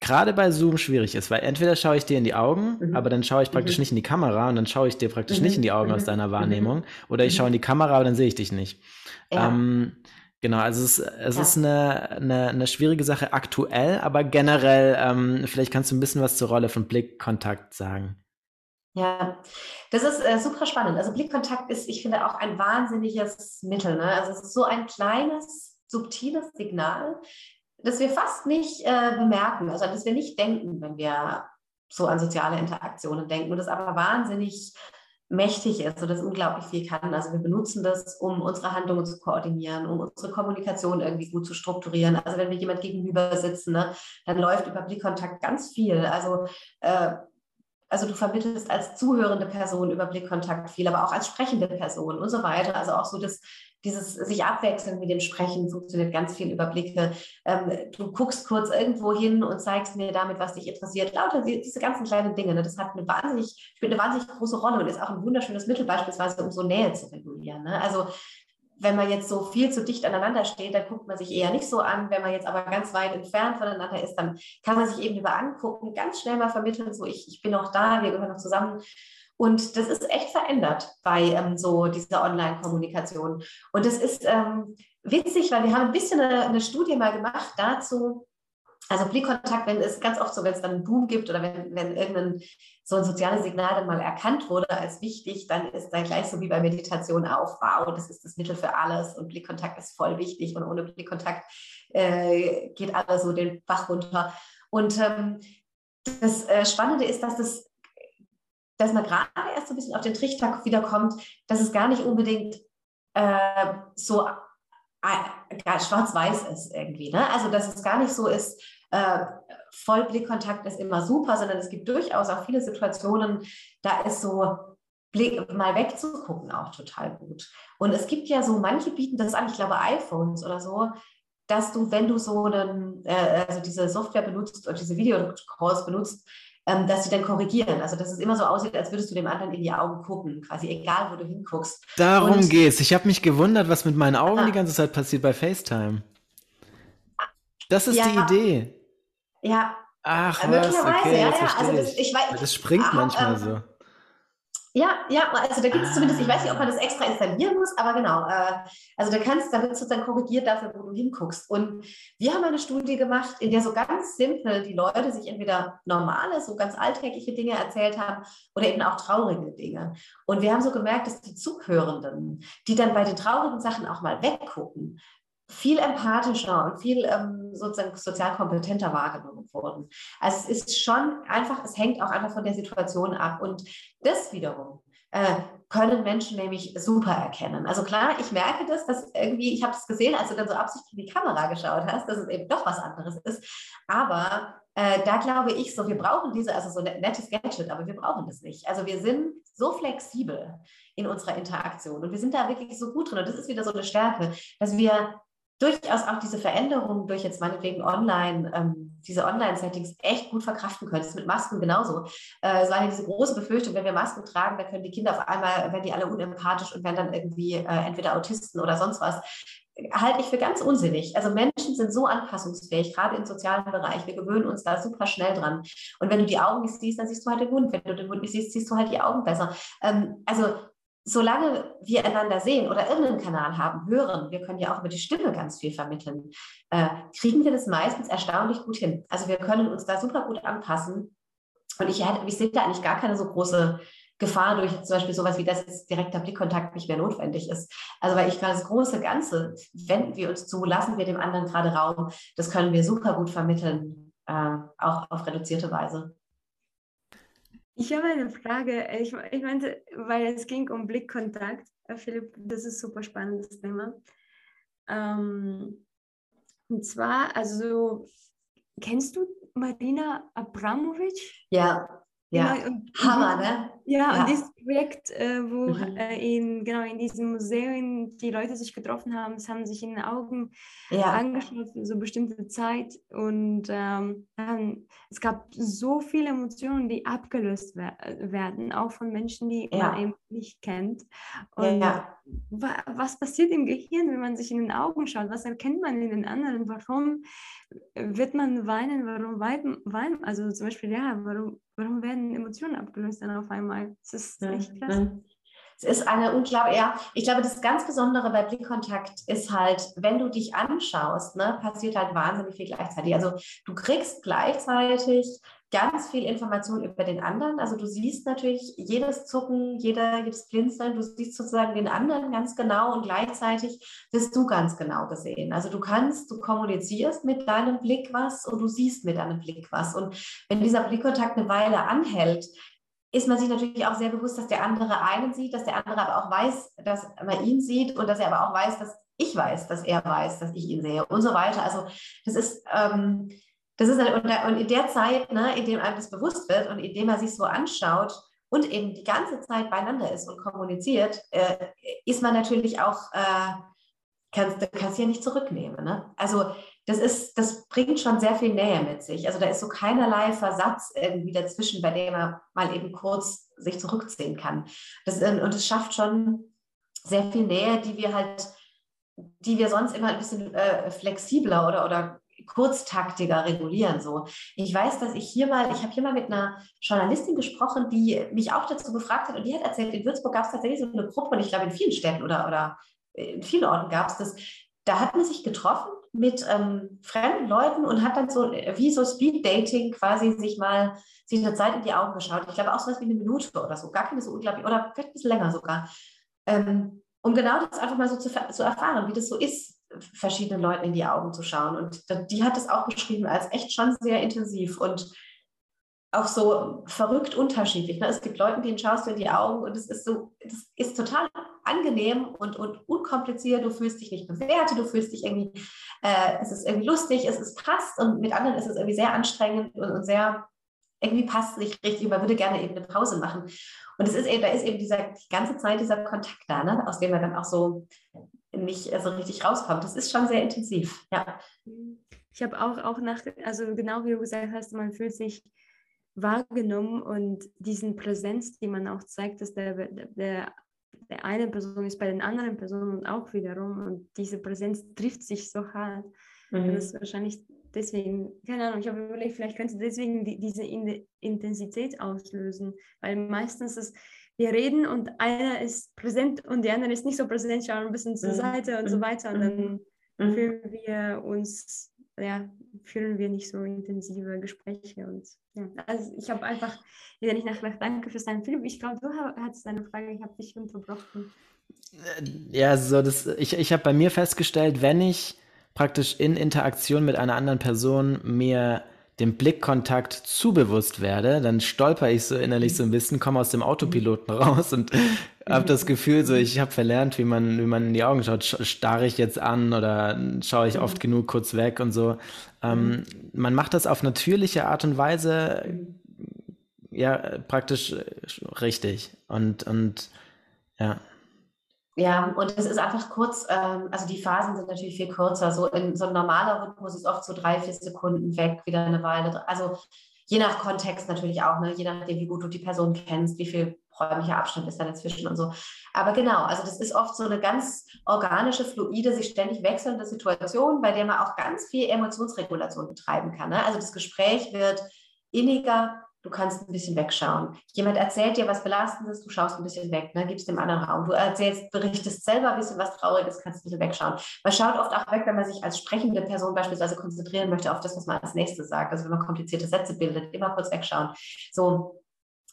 gerade bei Zoom schwierig ist, weil entweder schaue ich dir in die Augen, mhm. aber dann schaue ich praktisch mhm. nicht in die Kamera und dann schaue ich dir praktisch mhm. nicht in die Augen aus mhm. deiner Wahrnehmung, mhm. oder ich schaue in die Kamera, aber dann sehe ich dich nicht. Ja. Ähm, Genau, also es, es ja. ist eine, eine, eine schwierige Sache aktuell, aber generell, ähm, vielleicht kannst du ein bisschen was zur Rolle von Blickkontakt sagen. Ja, das ist äh, super spannend. Also Blickkontakt ist, ich finde, auch ein wahnsinniges Mittel. Ne? Also es ist so ein kleines, subtiles Signal, das wir fast nicht äh, bemerken, also das wir nicht denken, wenn wir so an soziale Interaktionen denken und das aber wahnsinnig mächtig ist und das unglaublich viel kann. Also wir benutzen das, um unsere Handlungen zu koordinieren, um unsere Kommunikation irgendwie gut zu strukturieren. Also wenn wir jemand gegenüber sitzen, ne, dann läuft über Blickkontakt ganz viel. Also äh, also du vermittelst als zuhörende Person über Blickkontakt viel, aber auch als sprechende Person und so weiter. Also auch so das, dieses sich abwechseln mit dem Sprechen funktioniert ganz viel über Blicke. Ähm, du guckst kurz irgendwo hin und zeigst mir damit, was dich interessiert. Lauter diese ganzen kleinen Dinge. Ne? Das hat eine wahnsinnig, spielt eine wahnsinnig große Rolle und ist auch ein wunderschönes Mittel beispielsweise, um so Nähe zu regulieren. Ne? Also wenn man jetzt so viel zu dicht aneinander steht, dann guckt man sich eher nicht so an. Wenn man jetzt aber ganz weit entfernt voneinander ist, dann kann man sich eben über angucken, ganz schnell mal vermitteln, so ich, ich bin noch da, wir gehören noch zusammen. Und das ist echt verändert bei ähm, so dieser Online-Kommunikation. Und das ist, ähm, witzig, weil wir haben ein bisschen eine, eine Studie mal gemacht dazu, also Blickkontakt, wenn es ganz oft so, wenn es dann einen Boom gibt oder wenn, wenn irgendein so ein soziales Signal dann mal erkannt wurde als wichtig, dann ist dann gleich so wie bei Meditation auch, wow, das ist das Mittel für alles und Blickkontakt ist voll wichtig und ohne Blickkontakt äh, geht alles so den Bach runter. Und ähm, das äh, Spannende ist, dass das dass man gerade erst so ein bisschen auf den Trichter wiederkommt, dass es gar nicht unbedingt äh, so äh, schwarz-weiß ist irgendwie. Ne? Also dass es gar nicht so ist, äh, Vollblickkontakt ist immer super, sondern es gibt durchaus auch viele Situationen, da ist so Blick, mal wegzugucken auch total gut. Und es gibt ja so, manche bieten das an, ich glaube iPhones oder so, dass du, wenn du so einen, äh, also diese Software benutzt oder diese Videocalls benutzt, ähm, dass sie dann korrigieren. Also dass es immer so aussieht, als würdest du dem anderen in die Augen gucken, quasi egal, wo du hinguckst. Darum Und, geht's. Ich habe mich gewundert, was mit meinen Augen ah, die ganze Zeit passiert bei FaceTime. Das ist ja, die Idee. Ja. Ach, möglicherweise, was? Okay, ja, ja. Also das, ich weiß, das springt ah, manchmal ähm, so. Ja, ja, also da gibt es zumindest, ich weiß nicht, ob man das extra installieren muss, aber genau. Äh, also da kannst, da wird sozusagen korrigiert dafür, wo du hinguckst. Und wir haben eine Studie gemacht, in der so ganz simpel die Leute sich entweder normale, so ganz alltägliche Dinge erzählt haben oder eben auch traurige Dinge. Und wir haben so gemerkt, dass die Zuhörenden, die dann bei den traurigen Sachen auch mal weggucken, viel empathischer und viel ähm, sozusagen sozial kompetenter wahrgenommen wurden. Also es ist schon einfach, es hängt auch einfach von der Situation ab. Und das wiederum äh, können Menschen nämlich super erkennen. Also klar, ich merke das, dass irgendwie, ich habe es gesehen, als du dann so absichtlich in die Kamera geschaut hast, dass es eben doch was anderes ist. Aber äh, da glaube ich so, wir brauchen diese, also so ein nettes Gadget, aber wir brauchen das nicht. Also wir sind so flexibel in unserer Interaktion und wir sind da wirklich so gut drin. Und das ist wieder so eine Stärke, dass wir durchaus auch diese Veränderungen durch jetzt meinetwegen online, ähm, diese Online-Settings echt gut verkraften ist mit Masken genauso. Äh, es war ja diese große Befürchtung, wenn wir Masken tragen, dann können die Kinder auf einmal, werden die alle unempathisch und werden dann irgendwie äh, entweder Autisten oder sonst was. Halte ich für ganz unsinnig. Also Menschen sind so anpassungsfähig, gerade im sozialen Bereich. Wir gewöhnen uns da super schnell dran. Und wenn du die Augen nicht siehst, dann siehst du halt den Hund. Wenn du den Hund nicht siehst, siehst du halt die Augen besser. Ähm, also solange wir einander sehen oder irgendeinen Kanal haben, hören, wir können ja auch über die Stimme ganz viel vermitteln, äh, kriegen wir das meistens erstaunlich gut hin. Also wir können uns da super gut anpassen. Und ich, ich sehe da eigentlich gar keine so große Gefahr durch zum Beispiel sowas wie, dass jetzt direkter Blickkontakt nicht mehr notwendig ist. Also weil ich gerade das große Ganze, wenden wir uns zu, lassen wir dem anderen gerade Raum, das können wir super gut vermitteln, äh, auch auf reduzierte Weise. Ich habe eine Frage. Ich, ich meinte, weil es ging um Blickkontakt. Äh, Philipp, das ist ein super spannendes Thema. Ähm, und zwar, also, kennst du Marina Abramovic? Ja. Ja, genau, und, Hammer, ne? Ja, ja, und dieses Projekt, äh, wo mhm. äh, in, genau in diesem Museum die Leute sich getroffen haben, es haben sich in den Augen ja. angeschaut für so bestimmte Zeit und ähm, dann, es gab so viele Emotionen, die abgelöst wer werden, auch von Menschen, die ja. man eben nicht kennt. Und wa was passiert im Gehirn, wenn man sich in den Augen schaut? Was erkennt man in den anderen? Warum wird man weinen? Warum weinen? Also zum Beispiel, ja, warum warum werden Emotionen abgelöst dann auf einmal? Das ist echt krass. Es ist eine unglaubliche, ja, ich glaube, das ganz Besondere bei Blickkontakt ist halt, wenn du dich anschaust, ne, passiert halt wahnsinnig viel gleichzeitig. Also du kriegst gleichzeitig ganz viel Information über den anderen. Also du siehst natürlich jedes Zucken, jeder, jedes Blinzeln, du siehst sozusagen den anderen ganz genau und gleichzeitig wirst du ganz genau gesehen. Also du kannst, du kommunizierst mit deinem Blick was und du siehst mit deinem Blick was. Und wenn dieser Blickkontakt eine Weile anhält, ist man sich natürlich auch sehr bewusst, dass der andere einen sieht, dass der andere aber auch weiß, dass man ihn sieht und dass er aber auch weiß, dass ich weiß, dass er weiß, dass ich ihn sehe und so weiter. Also das ist ähm, das ist und in der Zeit, ne, in dem einem das bewusst wird und in dem er sich so anschaut und eben die ganze Zeit beieinander ist und kommuniziert, äh, ist man natürlich auch, äh, kannst, kannst ja nicht zurücknehmen. Ne? Also das ist, das bringt schon sehr viel Nähe mit sich. Also da ist so keinerlei Versatz irgendwie dazwischen, bei dem man mal eben kurz sich zurückziehen kann. Das, und es schafft schon sehr viel Nähe, die wir halt, die wir sonst immer ein bisschen äh, flexibler oder, oder kurztaktiger regulieren. So. Ich weiß, dass ich hier mal, ich habe hier mal mit einer Journalistin gesprochen, die mich auch dazu gefragt hat und die hat erzählt, in Würzburg gab es tatsächlich so eine Gruppe und ich glaube in vielen Städten oder, oder in vielen Orten gab es das, da hat man sich getroffen mit ähm, fremden Leuten und hat dann so wie so Speed Dating quasi sich mal sich eine Zeit in die Augen geschaut. Ich glaube auch so was wie eine Minute oder so, gar keine so unglaublich, oder vielleicht ein bisschen länger sogar. Ähm, um genau das einfach mal so zu, zu erfahren, wie das so ist, verschiedenen Leuten in die Augen zu schauen. Und die hat es auch beschrieben als echt schon sehr intensiv und auch so verrückt unterschiedlich. Ne? Es gibt Leute, denen schaust du in die Augen und es ist so, es ist total angenehm und, und unkompliziert. Du fühlst dich nicht bewertet, du fühlst dich irgendwie, äh, es ist irgendwie lustig, es ist passt und mit anderen ist es irgendwie sehr anstrengend und, und sehr, irgendwie passt es nicht richtig. Man würde gerne eben eine Pause machen. Und es ist eben, da ist eben dieser, die ganze Zeit dieser Kontakt da, ne? aus dem man dann auch so nicht so richtig rauskommt. Das ist schon sehr intensiv, ja. Ich habe auch, auch nach, also genau wie du gesagt hast, man fühlt sich wahrgenommen und diesen Präsenz, die man auch zeigt, dass der, der, der eine Person ist bei den anderen Personen auch wiederum und diese Präsenz trifft sich so hart. Mhm. Das ist wahrscheinlich deswegen, keine Ahnung, ich habe überlegt, vielleicht könnte deswegen die, diese Intensität auslösen, weil meistens ist, wir reden und einer ist präsent und der andere ist nicht so präsent, schauen ein bisschen zur mhm. Seite und so mhm. weiter und dann mhm. fühlen wir uns ja, führen wir nicht so intensive Gespräche. Und ja, also ich habe einfach wieder nicht nachgedacht, danke für deinen Film. Ich glaube, du hattest eine Frage, ich habe dich unterbrochen. Äh, ja, so das, ich, ich habe bei mir festgestellt, wenn ich praktisch in Interaktion mit einer anderen Person mir dem Blickkontakt zu bewusst werde, dann stolper ich so innerlich so ein bisschen, komme aus dem Autopiloten raus und habe das Gefühl, so ich habe verlernt, wie man, wie man in die Augen schaut. Starre ich jetzt an oder schaue ich oft genug kurz weg und so. Ähm, man macht das auf natürliche Art und Weise, ja, praktisch richtig. Und, und ja. Ja, und es ist einfach kurz, ähm, also die Phasen sind natürlich viel kürzer. So in so ein normaler Rhythmus ist oft so drei, vier Sekunden weg, wieder eine Weile. Also je nach Kontext natürlich auch, ne? je nachdem, wie gut du die Person kennst, wie viel räumlicher Abstand ist da dazwischen und so. Aber genau, also das ist oft so eine ganz organische, fluide, sich ständig wechselnde Situation, bei der man auch ganz viel Emotionsregulation betreiben kann. Ne? Also das Gespräch wird inniger, du kannst ein bisschen wegschauen. Jemand erzählt dir was Belastendes, du schaust ein bisschen weg, ne? gibst dem anderen Raum. Du erzählst, berichtest selber ein bisschen was Trauriges, kannst ein bisschen wegschauen. Man schaut oft auch weg, wenn man sich als sprechende Person beispielsweise konzentrieren möchte auf das, was man als nächstes sagt. Also wenn man komplizierte Sätze bildet, immer kurz wegschauen. So,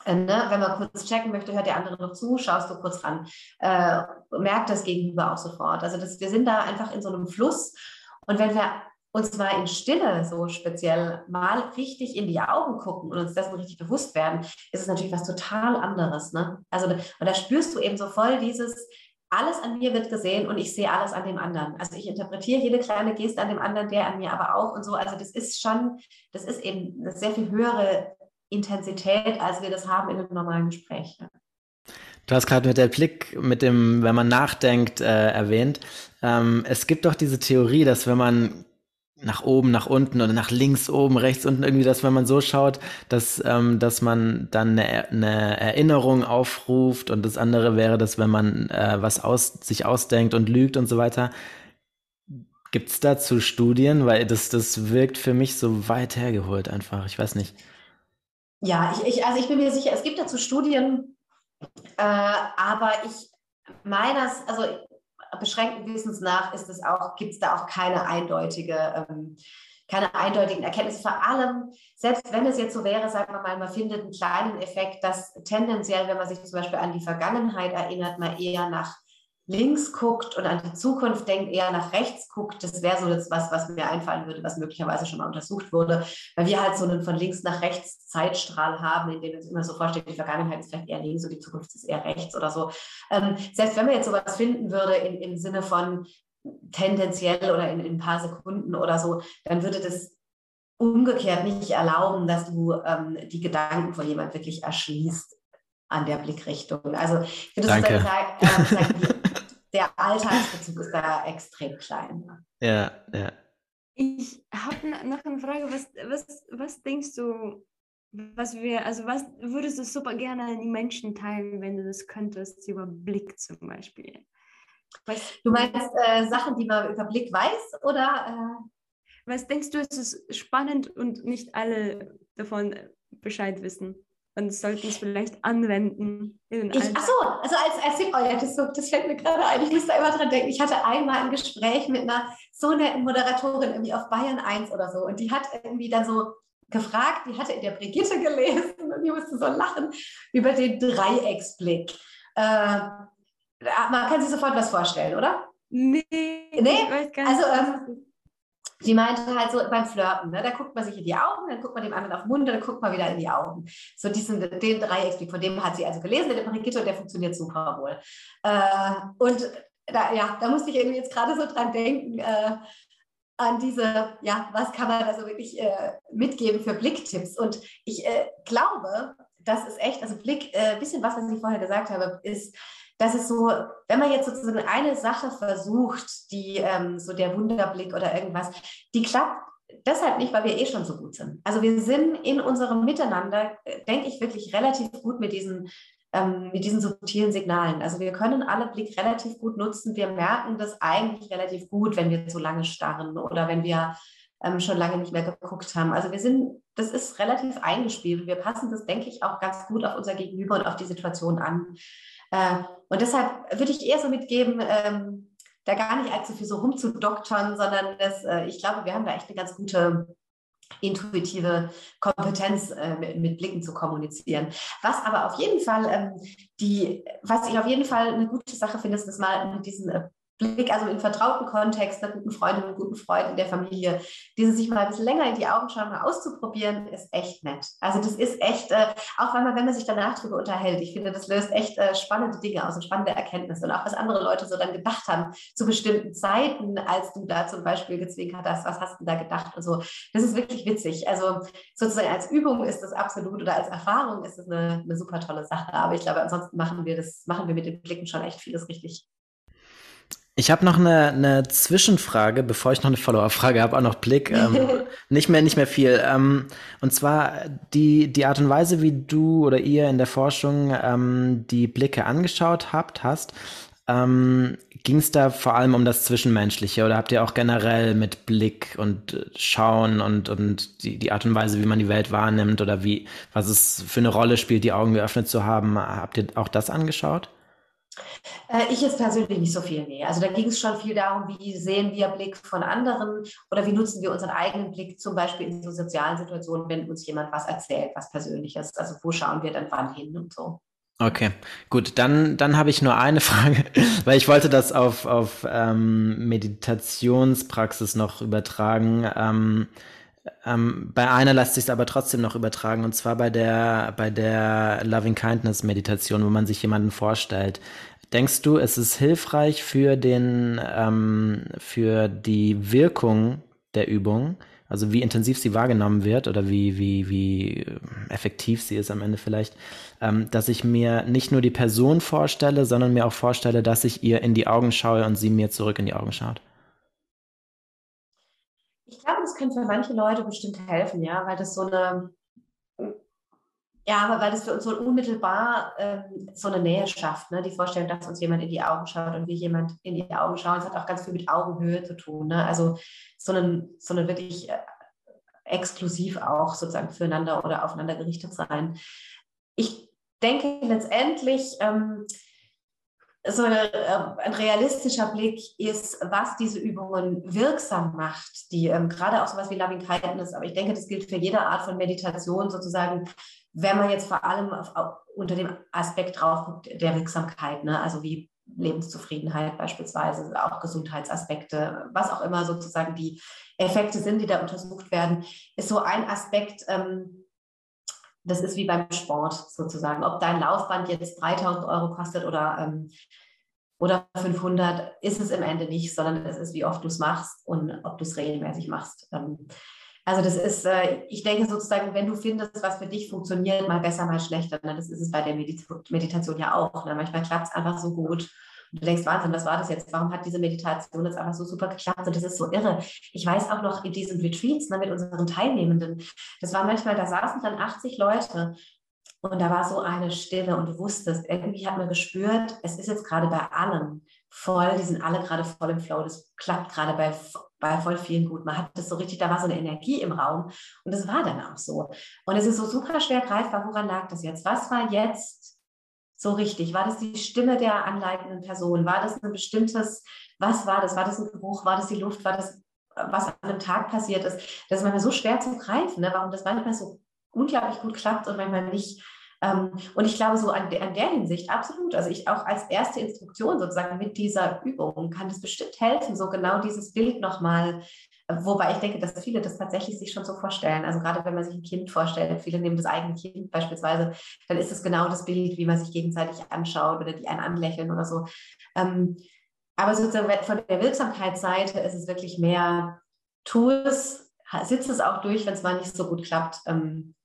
äh, ne, wenn man kurz checken möchte, hört der andere noch zu, schaust du kurz ran, äh, merkt das Gegenüber auch sofort. Also das, wir sind da einfach in so einem Fluss. Und wenn wir uns mal in Stille so speziell mal richtig in die Augen gucken und uns dessen richtig bewusst werden, ist es natürlich was total anderes. Ne? Also und da spürst du eben so voll dieses, alles an mir wird gesehen und ich sehe alles an dem anderen. Also ich interpretiere jede kleine Geste an dem anderen, der an mir aber auch und so. Also das ist schon, das ist eben eine sehr viel höhere Intensität, als wir das haben in einem normalen Gespräch. Du hast gerade mit der Blick, mit dem, wenn man nachdenkt, äh, erwähnt. Ähm, es gibt doch diese Theorie, dass wenn man nach oben, nach unten oder nach links, oben, rechts, unten irgendwie, dass wenn man so schaut, dass, ähm, dass man dann eine, eine Erinnerung aufruft und das andere wäre, dass wenn man äh, was aus, sich ausdenkt und lügt und so weiter. Gibt es dazu Studien? Weil das, das wirkt für mich so weit hergeholt einfach. Ich weiß nicht. Ja, ich, ich, also ich bin mir sicher, es gibt dazu Studien, äh, aber ich meines, also beschränkten Wissens nach ist es auch, gibt es da auch keine eindeutige, ähm, keine eindeutigen Erkenntnisse. Vor allem, selbst wenn es jetzt so wäre, sagen wir mal, man findet einen kleinen Effekt, dass tendenziell, wenn man sich zum Beispiel an die Vergangenheit erinnert, man eher nach links guckt und an die Zukunft denkt, eher nach rechts guckt, das wäre so das, was, was mir einfallen würde, was möglicherweise schon mal untersucht wurde, weil wir halt so einen von links nach rechts Zeitstrahl haben, in dem es immer so vorstellt, die Vergangenheit ist vielleicht eher links und die Zukunft ist eher rechts oder so. Ähm, selbst wenn man jetzt sowas finden würde in, im Sinne von tendenziell oder in, in ein paar Sekunden oder so, dann würde das umgekehrt nicht erlauben, dass du ähm, die Gedanken von jemand wirklich erschließt an der Blickrichtung. Also ich würde Danke. sagen der Alltagsbezug ist da extrem klein. Ja, ja. Ich habe noch eine Frage. Was, was, was denkst du, was wir, also was würdest du super gerne an die Menschen teilen, wenn du das könntest, über Blick zum Beispiel? Was, du meinst äh, Sachen, die man über Blick weiß oder? Äh? Was denkst du, ist es spannend und nicht alle davon Bescheid wissen? Und sollten es vielleicht anwenden in ich, Ach so, also als, als oh ja, das, so, das fällt mir gerade ein. Ich musste immer dran denken. Ich hatte einmal ein Gespräch mit einer so netten Moderatorin irgendwie auf Bayern 1 oder so und die hat irgendwie dann so gefragt, die hatte in der Brigitte gelesen und die musste so lachen über den Dreiecksblick. Äh, man kann sich sofort was vorstellen, oder? Nee, nee? also ähm, Sie meinte halt so beim Flirten, ne, da guckt man sich in die Augen, dann guckt man dem anderen auf den Mund, dann guckt man wieder in die Augen. So diesen, den Dreiecksblick, von dem hat sie also gelesen, der Brigitte, und der funktioniert super wohl. Äh, und da, ja, da musste ich irgendwie jetzt gerade so dran denken, äh, an diese, ja, was kann man da so wirklich äh, mitgeben für Blicktipps? Und ich äh, glaube, das ist echt, also Blick, ein äh, bisschen was, was ich vorher gesagt habe, ist, dass es so, wenn man jetzt sozusagen eine Sache versucht, die ähm, so der Wunderblick oder irgendwas, die klappt deshalb nicht, weil wir eh schon so gut sind. Also wir sind in unserem Miteinander, äh, denke ich, wirklich relativ gut mit diesen, ähm, mit diesen subtilen Signalen. Also wir können alle Blick relativ gut nutzen. Wir merken das eigentlich relativ gut, wenn wir zu lange starren oder wenn wir ähm, schon lange nicht mehr geguckt haben. Also wir sind, das ist relativ eingespielt. Wir passen das, denke ich, auch ganz gut auf unser Gegenüber und auf die Situation an. Äh, und deshalb würde ich eher so mitgeben, ähm, da gar nicht allzu viel so rumzudoktern, sondern das, äh, ich glaube, wir haben da echt eine ganz gute intuitive Kompetenz äh, mit, mit, Blicken zu kommunizieren. Was aber auf jeden Fall ähm, die, was ich auf jeden Fall eine gute Sache finde, ist, dass mal mit diesen äh, Blick, also im vertrauten Kontext, einer guten Freundin und guten Freund in der Familie, diese sich mal ein bisschen länger in die Augen schauen, mal auszuprobieren, ist echt nett. Also das ist echt, äh, auch wenn man, wenn man sich danach darüber unterhält, ich finde, das löst echt äh, spannende Dinge aus und spannende Erkenntnisse und auch was andere Leute so dann gedacht haben zu bestimmten Zeiten, als du da zum Beispiel gezwinkert hast, was hast du da gedacht und so. Das ist wirklich witzig. Also sozusagen als Übung ist das absolut oder als Erfahrung ist es eine, eine super tolle Sache. Aber ich glaube, ansonsten machen wir das, machen wir mit den Blicken schon echt vieles richtig. Ich habe noch eine, eine Zwischenfrage, bevor ich noch eine Follower-Frage habe, auch noch Blick. Ähm, nicht mehr, nicht mehr viel. Ähm, und zwar die, die Art und Weise, wie du oder ihr in der Forschung ähm, die Blicke angeschaut habt, hast. Ähm, Ging es da vor allem um das Zwischenmenschliche oder habt ihr auch generell mit Blick und äh, Schauen und, und die, die Art und Weise, wie man die Welt wahrnimmt oder wie, was es für eine Rolle spielt, die Augen geöffnet zu haben, habt ihr auch das angeschaut? Äh, ich jetzt persönlich nicht so viel, nee. Also da ging es schon viel darum, wie sehen wir Blick von anderen oder wie nutzen wir unseren eigenen Blick zum Beispiel in so sozialen Situationen, wenn uns jemand was erzählt, was Persönliches. Also wo schauen wir dann wann hin und so. Okay, gut, dann, dann habe ich nur eine Frage, weil ich wollte das auf, auf ähm, Meditationspraxis noch übertragen. Ähm, ähm, bei einer lässt sich es aber trotzdem noch übertragen, und zwar bei der, bei der Loving Kindness Meditation, wo man sich jemanden vorstellt. Denkst du, es ist hilfreich für den, ähm, für die Wirkung der Übung, also wie intensiv sie wahrgenommen wird oder wie, wie, wie effektiv sie ist am Ende vielleicht, ähm, dass ich mir nicht nur die Person vorstelle, sondern mir auch vorstelle, dass ich ihr in die Augen schaue und sie mir zurück in die Augen schaut? Ich glaube, das könnte für manche Leute bestimmt helfen, ja, weil das so eine, ja, aber weil das für uns so unmittelbar ähm, so eine Nähe schafft, ne? die Vorstellung, dass uns jemand in die Augen schaut und wir jemand in die Augen schauen. Es hat auch ganz viel mit Augenhöhe zu tun. Ne? Also so eine, so eine wirklich äh, exklusiv auch sozusagen füreinander oder aufeinander gerichtet sein. Ich denke letztendlich, ähm, so äh, ein realistischer Blick ist, was diese Übungen wirksam macht, die ähm, gerade auch sowas wie Loving Kindness, aber ich denke, das gilt für jede Art von Meditation sozusagen, wenn man jetzt vor allem auf, auf, unter dem Aspekt drauf guckt, der Wirksamkeit, ne? also wie Lebenszufriedenheit beispielsweise, auch Gesundheitsaspekte, was auch immer sozusagen die Effekte sind, die da untersucht werden, ist so ein Aspekt, ähm, das ist wie beim Sport sozusagen. Ob dein Laufband jetzt 3000 Euro kostet oder, ähm, oder 500, ist es im Ende nicht, sondern es ist, wie oft du es machst und ob du es regelmäßig machst. Ähm, also das ist, äh, ich denke sozusagen, wenn du findest, was für dich funktioniert, mal besser, mal schlechter, ne? das ist es bei der Medit Meditation ja auch. Ne? Manchmal klappt es einfach so gut du denkst, Wahnsinn, was war das jetzt? Warum hat diese Meditation jetzt einfach so super geklappt? Und das ist so irre. Ich weiß auch noch in diesen Retreats ne, mit unseren Teilnehmenden, das war manchmal, da saßen dann 80 Leute und da war so eine Stille und du wusstest, irgendwie hat man gespürt, es ist jetzt gerade bei allen voll, die sind alle gerade voll im Flow, das klappt gerade bei bei voll vielen gut. Man hat das so richtig, da war so eine Energie im Raum und das war dann auch so. Und es ist so super schwer greifbar, woran lag das jetzt? Was war jetzt so richtig? War das die Stimme der anleitenden Person? War das ein bestimmtes, was war das? War das ein Geruch? War das die Luft? War das, was an einem Tag passiert ist? Das ist manchmal so schwer zu greifen, ne? warum das manchmal so unglaublich gut klappt und manchmal nicht. Ähm, und ich glaube, so an, an der Hinsicht absolut. Also ich auch als erste Instruktion sozusagen mit dieser Übung kann es bestimmt helfen, so genau dieses Bild nochmal Wobei ich denke, dass viele das tatsächlich sich schon so vorstellen. Also gerade wenn man sich ein Kind vorstellt, viele nehmen das eigene Kind beispielsweise, dann ist es genau das Bild, wie man sich gegenseitig anschaut oder die einen anlächeln oder so. Ähm, aber sozusagen von der Wirksamkeitsseite ist es wirklich mehr, tu es, sitze es auch durch, wenn es mal nicht so gut klappt. Ähm,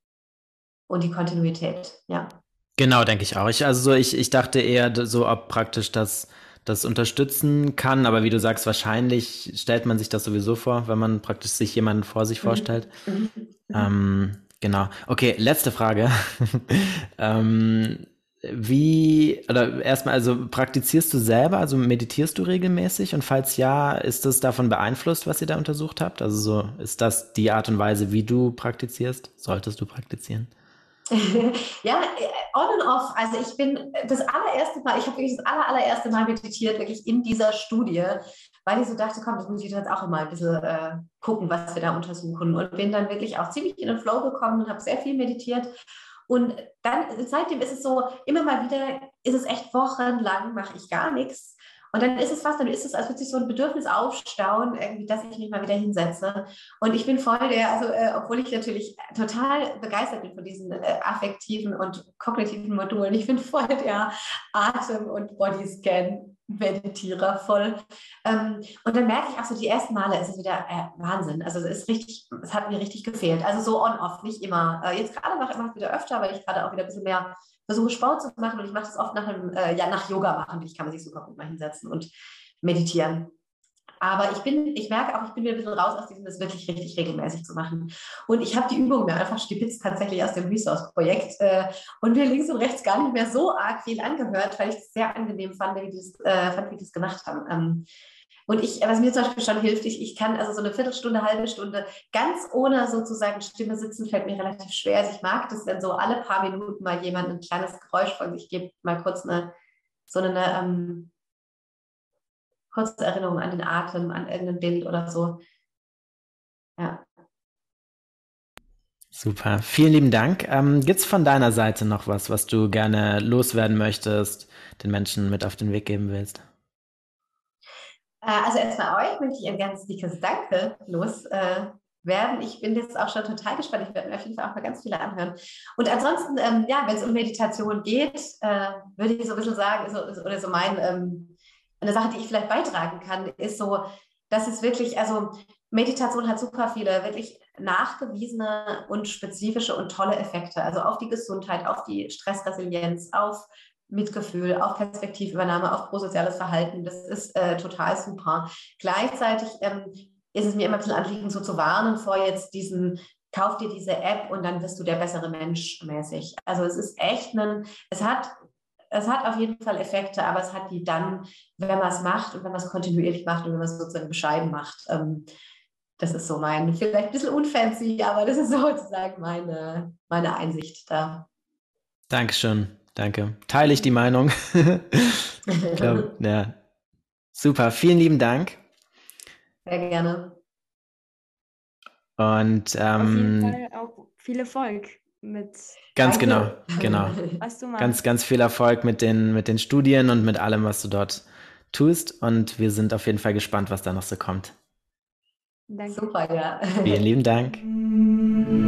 und die Kontinuität, ja. Genau, denke ich auch. Ich, also so, ich, ich dachte eher so, ob praktisch das, das unterstützen kann, aber wie du sagst, wahrscheinlich stellt man sich das sowieso vor, wenn man praktisch sich jemanden vor sich mhm. vorstellt. Mhm. Ähm, genau. Okay, letzte Frage. ähm, wie, oder erstmal, also praktizierst du selber, also meditierst du regelmäßig? Und falls ja, ist das davon beeinflusst, was ihr da untersucht habt? Also so, ist das die Art und Weise, wie du praktizierst? Solltest du praktizieren? Ja, on and off. Also ich bin das allererste Mal, ich habe wirklich das aller, allererste Mal meditiert, wirklich in dieser Studie, weil ich so dachte, komm, das muss ich jetzt auch immer ein bisschen äh, gucken, was wir da untersuchen. Und bin dann wirklich auch ziemlich in den Flow gekommen und habe sehr viel meditiert. Und dann, seitdem ist es so, immer mal wieder ist es echt wochenlang, mache ich gar nichts. Und dann ist es fast, dann ist es, als würde sich so ein Bedürfnis aufstauen, irgendwie, dass ich mich mal wieder hinsetze. Und ich bin voll der, also äh, obwohl ich natürlich total begeistert bin von diesen äh, affektiven und kognitiven Modulen, ich bin voll der Atem- und Bodyscan Meditierer voll. Ähm, und dann merke ich auch so, die ersten Male ist es wieder äh, Wahnsinn. Also es ist richtig, es hat mir richtig gefehlt. Also so on-off, nicht immer. Äh, jetzt gerade mache ich immer wieder öfter, weil ich gerade auch wieder ein bisschen mehr versuche Sport zu machen und ich mache das oft nach, einem, äh, ja, nach Yoga machen. Ich kann man sich super gut mal hinsetzen und meditieren. Aber ich bin, ich merke auch, ich bin wieder ein bisschen raus aus diesem, das wirklich richtig regelmäßig zu machen. Und ich habe die Übung mir einfach stipitzt tatsächlich aus dem Resource-Projekt äh, und mir links und rechts gar nicht mehr so arg viel angehört, weil ich es sehr angenehm fand, wie die das, äh, das gemacht haben. Ähm, und ich, was mir zum Beispiel schon hilft, ich, ich kann also so eine Viertelstunde, halbe Stunde ganz ohne sozusagen Stimme sitzen, fällt mir relativ schwer. Also ich mag das, wenn so alle paar Minuten mal jemand ein kleines Geräusch von sich gibt, mal kurz eine, so eine ähm, kurze Erinnerung an den Atem, an irgendein Bild oder so. Ja. Super, vielen lieben Dank. Ähm, Gibt es von deiner Seite noch was, was du gerne loswerden möchtest, den Menschen mit auf den Weg geben willst? Äh, also erstmal euch möchte ich ein ganz dickes Danke loswerden. Äh, ich bin jetzt auch schon total gespannt. Ich werde mir auf jeden Fall auch mal ganz viele anhören. Und ansonsten, ähm, ja, wenn es um Meditation geht, äh, würde ich so ein bisschen sagen, oder so mein, ähm, eine Sache, die ich vielleicht beitragen kann, ist so, dass es wirklich, also Meditation hat super viele wirklich nachgewiesene und spezifische und tolle Effekte, also auf die Gesundheit, auf die Stressresilienz, auf Mitgefühl, auf Perspektivübernahme, auf prosoziales Verhalten. Das ist äh, total super. Gleichzeitig ähm, ist es mir immer ein bisschen Anliegen, so zu warnen vor jetzt diesen kauf dir diese App und dann wirst du der bessere Mensch mäßig. Also es ist echt ein, es hat, es hat auf jeden Fall Effekte, aber es hat die dann, wenn man es macht und wenn man es kontinuierlich macht und wenn man es sozusagen bescheiden macht. Ähm, das ist so mein, vielleicht ein bisschen unfancy, aber das ist sozusagen meine, meine Einsicht da. Dankeschön. Danke. Teile ich die Meinung. ich glaub, ja. Super, vielen lieben Dank. Sehr gerne. Und ähm, Auf jeden Fall auch viel Erfolg mit. Ganz Danke. genau, genau. Was du machst. Ganz, ganz viel Erfolg mit den, mit den Studien und mit allem, was du dort tust. Und wir sind auf jeden Fall gespannt, was da noch so kommt. Danke. Super, ja. Vielen lieben Dank.